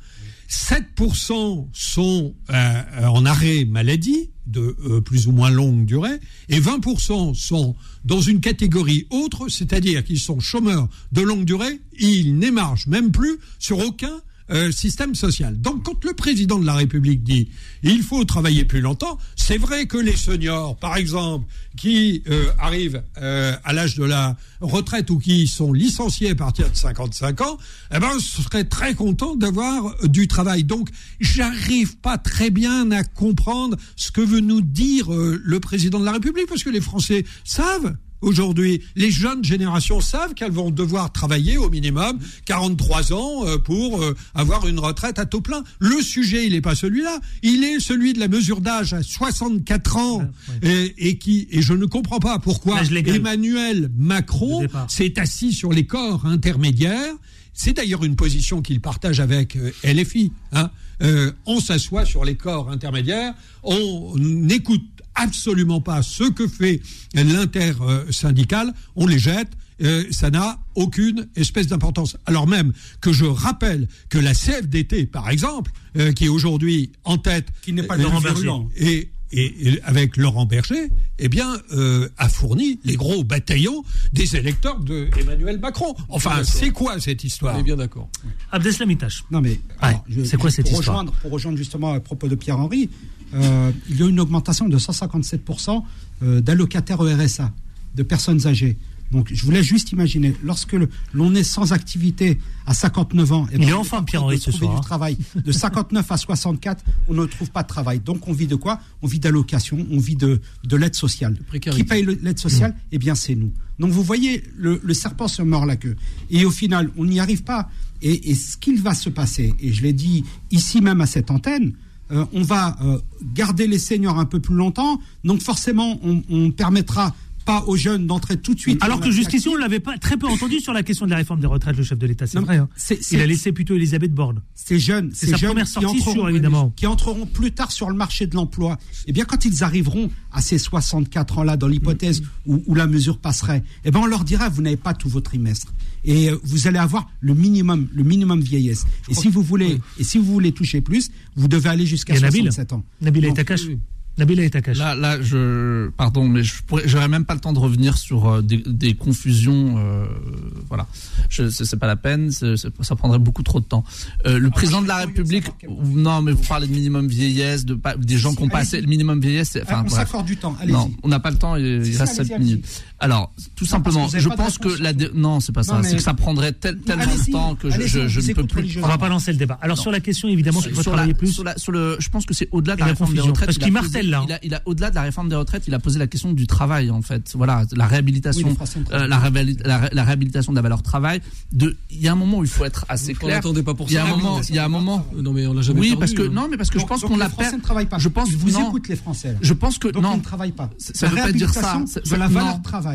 Speaker 9: 7% sont euh, en arrêt maladie de euh, plus ou moins longue durée et 20% sont dans une catégorie autre, c'est-à-dire qu'ils sont chômeurs de longue durée, ils n'émargent même plus sur aucun euh, système social. Donc quand le président de la République dit il faut travailler plus longtemps, c'est vrai que les seniors, par exemple, qui euh, arrivent euh, à l'âge de la retraite ou qui sont licenciés à partir de 55 ans, eh ben, seraient très contents d'avoir euh, du travail. Donc j'arrive pas très bien à comprendre ce que veut nous dire euh, le président de la République, parce que les Français savent Aujourd'hui, les jeunes générations savent qu'elles vont devoir travailler au minimum 43 ans euh, pour euh, avoir une retraite à taux plein. Le sujet, il n'est pas celui-là. Il est celui de la mesure d'âge à 64 ans et, et qui et je ne comprends pas pourquoi. Emmanuel Macron s'est assis sur les corps intermédiaires. C'est d'ailleurs une position qu'il partage avec euh, LFI. hein. Euh, on s'assoit sur les corps intermédiaires, on n'écoute absolument pas ce que fait l'intersyndical, on les jette. euh, ça n'a aucune espèce d'importance. Alors même que je rappelle que la CFDT, par exemple, euh, qui est aujourd'hui en tête,
Speaker 7: Qui n'est pas
Speaker 9: euh,
Speaker 7: Laurent Berger.
Speaker 9: et, et- et avec Laurent Berger, eh bien, euh, a fourni les gros bataillons des électeurs de Emmanuel Macron. Enfin, c'est quoi cette histoire?
Speaker 6: On est bien d'accord.
Speaker 2: Abdeslam Itache.
Speaker 7: Non mais
Speaker 2: c'est quoi cette
Speaker 7: pour
Speaker 2: histoire?
Speaker 7: rejoindre, Pour rejoindre justement à propos de Pierre-Henri, euh, il y a eu une augmentation de 157% euh, d'allocataires au RSA, de personnes âgées. Donc je voulais juste imaginer, lorsque l'on est sans activité à 59 ans, eh
Speaker 2: Il
Speaker 7: ben,
Speaker 2: enfin Pierre-Henri
Speaker 7: de
Speaker 2: ce
Speaker 7: trouver
Speaker 2: soir,
Speaker 7: du
Speaker 2: hein.
Speaker 7: travail. De 59 à 64, on ne trouve pas de travail. Donc on vit de quoi? On vit d'allocation, on vit de, de l'aide sociale. Qui paye l'aide sociale? Eh bien c'est nous. Donc vous voyez, le, le serpent se mord la queue. Et au final, on n'y arrive pas. Et, et ce qu'il va se passer, et je l'ai dit ici même à cette antenne, euh, on va euh, garder les seniors un peu plus longtemps. Donc forcément, on, on permettra pas aux jeunes d'entrer tout de suite.
Speaker 2: Alors que jusqu'ici, on l'avait pas très peu entendu sur la question de la réforme des retraites, le chef de l'État. C'est vrai. hein. Il a laissé plutôt Elisabeth Borne.
Speaker 7: ces jeunes,
Speaker 2: C'est
Speaker 7: ces
Speaker 2: sa
Speaker 7: jeunes
Speaker 2: première
Speaker 7: qui
Speaker 2: sortie
Speaker 7: entreront-
Speaker 2: sûre, évidemment.
Speaker 7: qui entreront plus tard sur le marché de l'emploi, eh bien, quand ils arriveront à ces 64 ans-là, dans l'hypothèse où, où la mesure passerait, eh ben, on leur dira, vous n'avez pas tout votre trimestre. Et euh, vous allez avoir le minimum, le minimum vieillesse. Et si vous voulez, et si vous voulez toucher plus, vous devez aller jusqu'à
Speaker 2: Il y a Nabil.
Speaker 7: 67 ans.
Speaker 2: Nabil
Speaker 7: Donc.
Speaker 12: Là, là, je, pardon, mais je pourrais, j'aurais même pas le temps de revenir sur euh, des, des confusions. euh, voilà, je, c'est, c'est pas la peine. c'est- c'est- ça prendrait beaucoup trop de temps. Euh, le président de la République, non, mais vous parlez de minimum vieillesse, de pas, des gens qui ont passé le minimum vieillesse. c'est- Enfin,
Speaker 7: on
Speaker 12: bref.
Speaker 7: s'accorde du temps. Allez-y.
Speaker 12: Non, on n'a pas le temps. Il, il reste
Speaker 7: allez-y,
Speaker 12: 7 minutes. Alors, tout simplement, je pense que la, dé- non, c'est pas ça.
Speaker 7: Mais-
Speaker 12: C'est que ça prendrait tel, tellement de temps que je, je,
Speaker 7: on
Speaker 12: je ne peux plus.
Speaker 2: On va pas lancer le débat. Alors
Speaker 12: Non.
Speaker 2: sur la question, évidemment,
Speaker 12: sur
Speaker 2: travailler
Speaker 12: la,
Speaker 2: plus.
Speaker 12: Sur, la- sur le, je pense que c'est au-delà de la,
Speaker 2: la
Speaker 12: réforme des retraites.
Speaker 2: Parce qu'il martèle, là.
Speaker 12: Il a, il a- au-delà de la réforme des retraites, il a posé la question du travail en fait. Voilà, la réhabilitation,
Speaker 7: Oui,
Speaker 12: euh, la, réhabili- la ré- la réhabilitation de la valeur travail. De, il y a un moment où il faut être assez
Speaker 6: On
Speaker 12: clair.
Speaker 6: n'attendait pas pour
Speaker 12: Il y a
Speaker 6: ça.
Speaker 12: un moment, il y a un moment.
Speaker 6: Non, mais on l'a jamais
Speaker 12: Oui, parce que
Speaker 6: hein.
Speaker 12: non, mais parce que je pense qu'on
Speaker 7: les
Speaker 12: l'a
Speaker 7: Français
Speaker 12: per-
Speaker 7: ne travaillent pas.
Speaker 12: Je pense
Speaker 7: vous écoute les Français.
Speaker 12: Je pense que non.
Speaker 7: ils ne travaillent pas.
Speaker 12: Ça- veut pas dire ça.
Speaker 7: la valeur travail.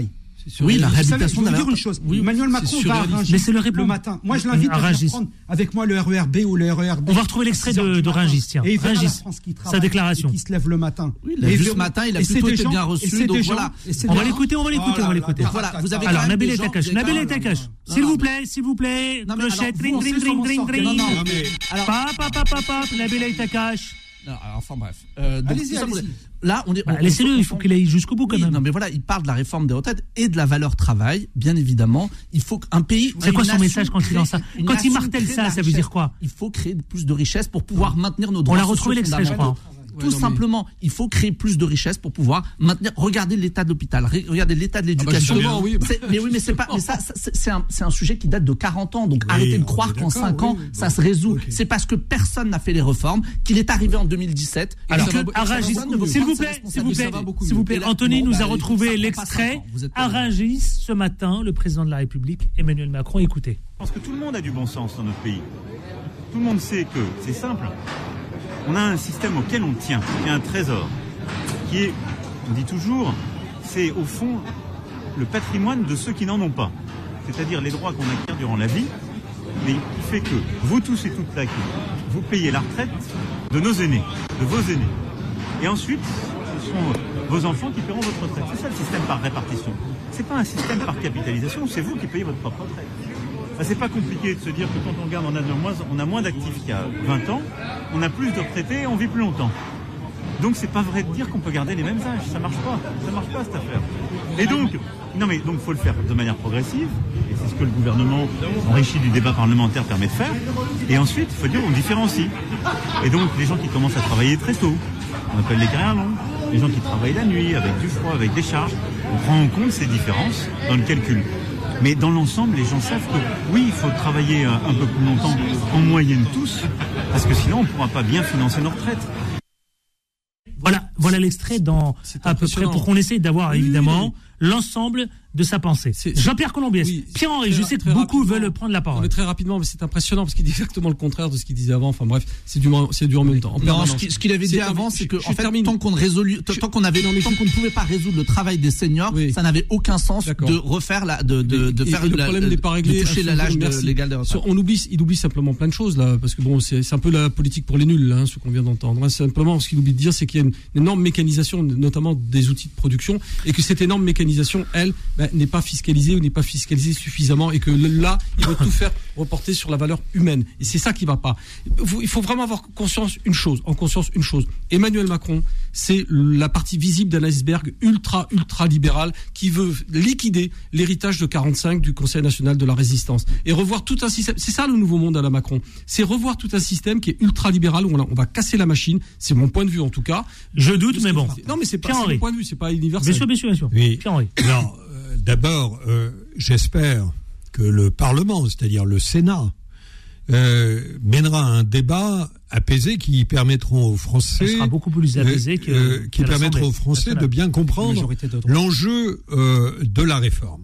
Speaker 12: Oui, la réhabilitation de la
Speaker 7: dire une chose.
Speaker 12: Oui,
Speaker 7: Emmanuel Macron va à
Speaker 6: surréaliste.
Speaker 7: Rungis
Speaker 2: Mais c'est le répondre.
Speaker 7: matin. Moi, je l'invite
Speaker 2: À
Speaker 7: prendre avec moi le RERB ou le RERD.
Speaker 2: On va retrouver l'extrait
Speaker 7: à 6 heures
Speaker 2: de- de. Rungis, tiens.
Speaker 7: Et il verra la
Speaker 2: Rungis,
Speaker 7: France qui
Speaker 2: sa déclaration.
Speaker 7: qui se lève le matin.
Speaker 12: Oui,
Speaker 7: Et verront-
Speaker 12: matin, il a plutôt été
Speaker 7: gens-
Speaker 12: bien reçu, donc
Speaker 7: gens-
Speaker 12: voilà.
Speaker 2: On va l'écouter, on va l'écouter,
Speaker 7: Oh
Speaker 2: on va l'écouter.
Speaker 7: là,
Speaker 12: Voilà, vous avez
Speaker 2: Alors, Nabil
Speaker 12: des
Speaker 2: Nabil
Speaker 12: Non,
Speaker 2: s'il vous plaît, s'il vous plaît, clochette, ring, ring, ring, ring, ring.
Speaker 12: Non, non, mais- alors-
Speaker 2: Pap, pap, pap, pap, pap, Nabil Aitakash.
Speaker 12: Non, alors, enfin bref. Euh, donc,
Speaker 7: Allez-y, allez-y.
Speaker 12: Là, on est.
Speaker 2: Bah,
Speaker 12: on-
Speaker 2: Laissez-le,
Speaker 12: on-
Speaker 2: il faut qu'il aille jusqu'au bout quand
Speaker 12: Oui,
Speaker 2: même.
Speaker 12: non, mais voilà, il parle de la réforme des retraites et de la valeur travail, bien évidemment. Il faut qu'un pays.
Speaker 2: C'est quoi son message quand il lance ça Quand il martèle ça, ça veut
Speaker 12: richesse.
Speaker 2: dire quoi
Speaker 12: Il faut créer plus de richesses pour pouvoir maintenir nos droits.
Speaker 2: On l'a retrouvé l'extrait, je crois.
Speaker 12: Tout
Speaker 6: mais-
Speaker 12: simplement, il faut créer plus de richesses pour pouvoir maintenir. Regardez l'état de l'hôpital, regardez l'état de l'éducation.
Speaker 6: oui, bah.
Speaker 12: C'est- mais oui, mais c'est pas. Mais ça, c'est un, c'est un sujet qui date de 40 ans. Donc arrêtez de croire qu'en
Speaker 6: d'accord,
Speaker 12: 5 ans ça
Speaker 6: bon.
Speaker 12: se résout. C'est parce que personne n'a fait les réformes qu'il est arrivé en 2017. et
Speaker 2: Alors,
Speaker 12: veut
Speaker 2: s'il vous plaît, s'il vous plaît, s'il vous plaît, Anthony nous a retrouvé l'extrait Rungis ce matin, le président de la République, Emmanuel Macron. Écoutez.
Speaker 13: Je pense que tout le monde a du bon sens dans notre pays. Tout le monde sait que c'est simple. On a un système auquel on tient, qui est un trésor, qui est, on dit toujours, c'est au fond le patrimoine de ceux qui n'en ont pas. C'est-à-dire les droits qu'on acquiert durant la vie, mais qui fait que vous tous et toutes là, vous payez la retraite de nos aînés, de vos aînés. Et ensuite, ce sont vos enfants qui paieront votre retraite. C'est ça le système par répartition. C'est pas un système par capitalisation, c'est vous qui payez votre propre retraite. Enfin, c'est pas compliqué de se dire que quand on regarde, de moins, on a moins d'actifs qu'il y a 20 ans, on a plus de retraités et on vit plus longtemps. Donc c'est pas vrai de dire qu'on peut garder les mêmes âges, ça marche pas, ça marche pas cette affaire. Et donc, non mais donc faut le faire de manière progressive, et c'est ce que le gouvernement enrichi du débat parlementaire permet de faire. Et ensuite, il faut dire on différencie. Et donc les gens qui commencent à travailler très tôt, on appelle les carrières longues, les gens qui travaillent la nuit avec du froid, avec des charges, on prend en compte ces différences dans le calcul. Mais dans l'ensemble, les gens savent que oui, il faut travailler euh, un peu plus longtemps, en moyenne tous, parce que sinon on ne pourra pas bien financer nos retraites.
Speaker 2: Voilà, voilà l'extrait dans à peu près pour qu'on essaye d'avoir
Speaker 6: Oui,
Speaker 2: évidemment l'ensemble de sa pensée. Jean-Pierre Colombier, Pierre-Henri, je sais que beaucoup veulent prendre la
Speaker 6: Non,
Speaker 2: parole.
Speaker 6: mais très rapidement, mais c'est impressionnant parce qu'il dit exactement le contraire de ce qu'il disait avant. Enfin bref, c'est du, c'est du en même temps. en
Speaker 12: Non,
Speaker 6: permanence.
Speaker 12: ce qu'il avait dit
Speaker 6: C'est-
Speaker 12: avant, c'est que
Speaker 6: je
Speaker 12: en fait,
Speaker 6: termine.
Speaker 12: tant qu'on résolu- tant qu'on avait, tant qu'on ne pouvait pas résoudre le travail des seniors, ça n'avait aucun sens de refaire la, de, de, de faire
Speaker 6: le
Speaker 12: la-
Speaker 6: problème n'est pas réglé.
Speaker 12: de l'âge
Speaker 6: jour,
Speaker 12: de-
Speaker 6: merci.
Speaker 12: légal
Speaker 6: On oublie, il oublie simplement plein de choses là, parce que bon, c'est un peu la politique pour les nuls, hein, ce qu'on vient d'entendre. hein. Simplement, ce qu'il oublie de dire, c'est qu'il y a une, énorme mécanisation, notamment des outils de production, et que cette énorme mécanisation, elle, n'est pas fiscalisée ou n'est pas fiscalisée suffisamment, et que là, il veut tout faire reporter sur la valeur humaine. Et c'est ça qui va pas. Il faut vraiment avoir conscience une chose, en conscience une chose. Emmanuel Macron, c'est la partie visible d'un iceberg ultra ultra libéral qui veut liquider l'héritage de 45 du Conseil national de la résistance et revoir tout un système. C'est ça le nouveau monde à la Macron. C'est revoir tout un système qui est ultra libéral où on, on va casser la machine. C'est mon point de vue en tout cas.
Speaker 2: Je doute, mais bon.
Speaker 6: Non, mais c'est pas mon point de vue, c'est pas universel.
Speaker 2: Bien sûr, bien sûr, bien sûr.
Speaker 9: Oui.
Speaker 2: Pierre-Henri.
Speaker 9: Non, euh, d'abord, euh, j'espère que le Parlement, c'est-à-dire le Sénat, euh, mènera un débat apaisé qui permettront aux Français,
Speaker 2: Ça sera beaucoup plus apaisé que-
Speaker 9: euh, qui
Speaker 2: qu'à
Speaker 9: permettra
Speaker 2: l'Assemblée
Speaker 9: aux Français de bien comprendre l'enjeu euh, de la réforme.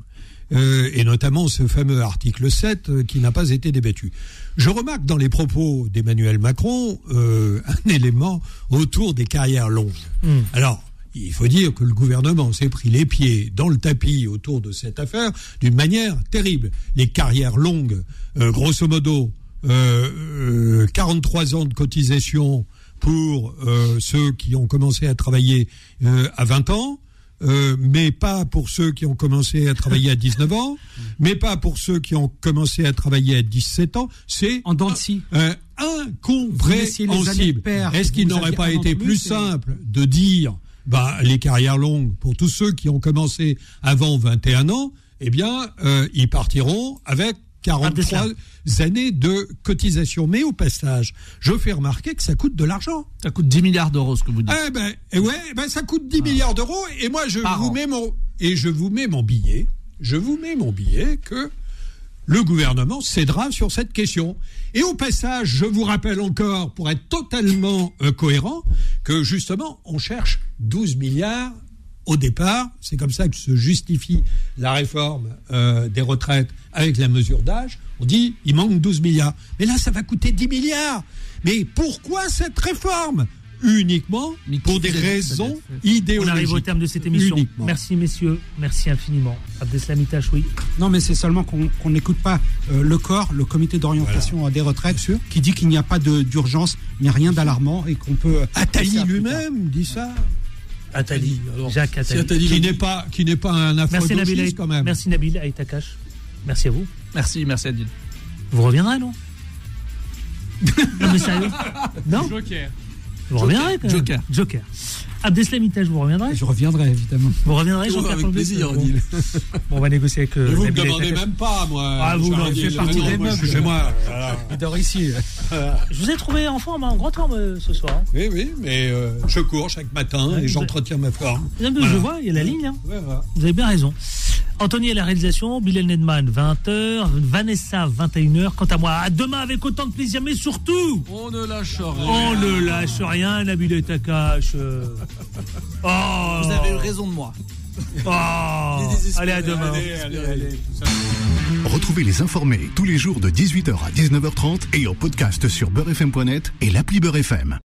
Speaker 9: Et notamment ce fameux article 7 euh, qui n'a pas été débattu. Je remarque dans les propos d'Emmanuel Macron un élément autour des carrières longues.
Speaker 2: Hmm.
Speaker 9: Alors, il faut dire que le gouvernement s'est pris les pieds dans le tapis autour de cette affaire d'une manière terrible. Les carrières longues, euh, grosso modo, euh, euh, 43 ans de cotisation pour euh, ceux qui ont commencé à travailler euh, à 20 ans, euh, mais pas pour ceux qui ont commencé à travailler à 19 ans, mais pas pour ceux qui ont commencé à travailler à 17 ans. C'est
Speaker 7: en dents
Speaker 9: euh, incompréhensible. Est-ce qu'il n'aurait pas été plus simple de dire bah, les carrières longues pour tous ceux qui ont commencé avant 21 ans, eh bien, euh, ils partiront avec 43 années de cotisation. Mais au passage, je fais remarquer que ça coûte de l'argent.
Speaker 12: Ça coûte 10 milliards d'euros, ce que vous dites.
Speaker 9: Eh ben, eh ouais, eh ben, ça coûte 10 milliards d'euros et moi je
Speaker 12: Par
Speaker 9: vous
Speaker 12: an.
Speaker 9: mets mon et je vous mets mon billet, je vous mets mon billet que le gouvernement cédera sur cette question. Et au passage, je vous rappelle encore, pour être totalement euh, cohérent, que justement, on cherche 12 milliards au départ. C'est comme ça que se justifie la réforme euh, des retraites avec la mesure d'âge. On dit, il manque 12 milliards. Mais là, ça va coûter 10 milliards. Mais pourquoi cette réforme? Uniquement pour des raisons
Speaker 2: On
Speaker 9: idéologiques.
Speaker 2: arrive au terme de cette émission.
Speaker 9: Uniquement.
Speaker 2: Merci messieurs, merci infiniment. Abdeslam Itache, oui.
Speaker 7: Non, mais c'est seulement qu'on n'écoute pas euh, le corps, le comité d'orientation des retraites, qui dit qu'il n'y a pas d'urgence, il n'y a rien d'alarmant et qu'on peut. euh,
Speaker 9: Attali lui-même dit ça.
Speaker 2: Attali, Jacques Attali.
Speaker 9: Attali qui n'est pas qui n'est pas un
Speaker 2: Merci
Speaker 9: afro
Speaker 2: Nabil,
Speaker 9: quand même.
Speaker 2: merci Nabil Aïtakash. Merci à vous.
Speaker 12: Merci, merci Adil.
Speaker 2: Vous reviendrez, non? Non, mais sérieux? Non?
Speaker 3: Joker.
Speaker 2: Vous.
Speaker 12: Joker.
Speaker 2: Joker. Abdeslam Itache, vous reviendrez
Speaker 7: Je reviendrai évidemment.
Speaker 2: Vous reviendrez, Jean-Pierre
Speaker 6: avec plaisir,
Speaker 2: Bon. On va négocier avec. euh,
Speaker 9: vous me
Speaker 2: Nabil
Speaker 9: demandez même pas, moi.
Speaker 2: Ah, vous, non,
Speaker 9: Adil.
Speaker 2: fait partie des meubles.
Speaker 9: Chez moi.
Speaker 7: Il dort ici.
Speaker 2: Je vous ai trouvé en forme, en grand forme euh, ce soir.
Speaker 9: Oui, oui, mais euh, je cours chaque matin
Speaker 2: Ouais,
Speaker 9: et j'entretiens ma forme.
Speaker 2: Non, mais Je vois, il y a la ligne. hein.
Speaker 9: Ouais, voilà.
Speaker 2: Vous avez bien raison. Anthony à la réalisation, Bilal Nedman 20h, Vanessa 21h. Quant à moi, à demain avec autant de plaisir, mais surtout,
Speaker 6: On ne lâche rien.
Speaker 2: on ne lâche rien, Nabil Takash. Oh,
Speaker 12: Vous avez eu raison de moi.
Speaker 2: oh. Allez, à demain.
Speaker 1: Retrouvez les informés tous les jours de 18h à 19h30 et en podcast sur beurrefm.net et l'appli Beurrefm.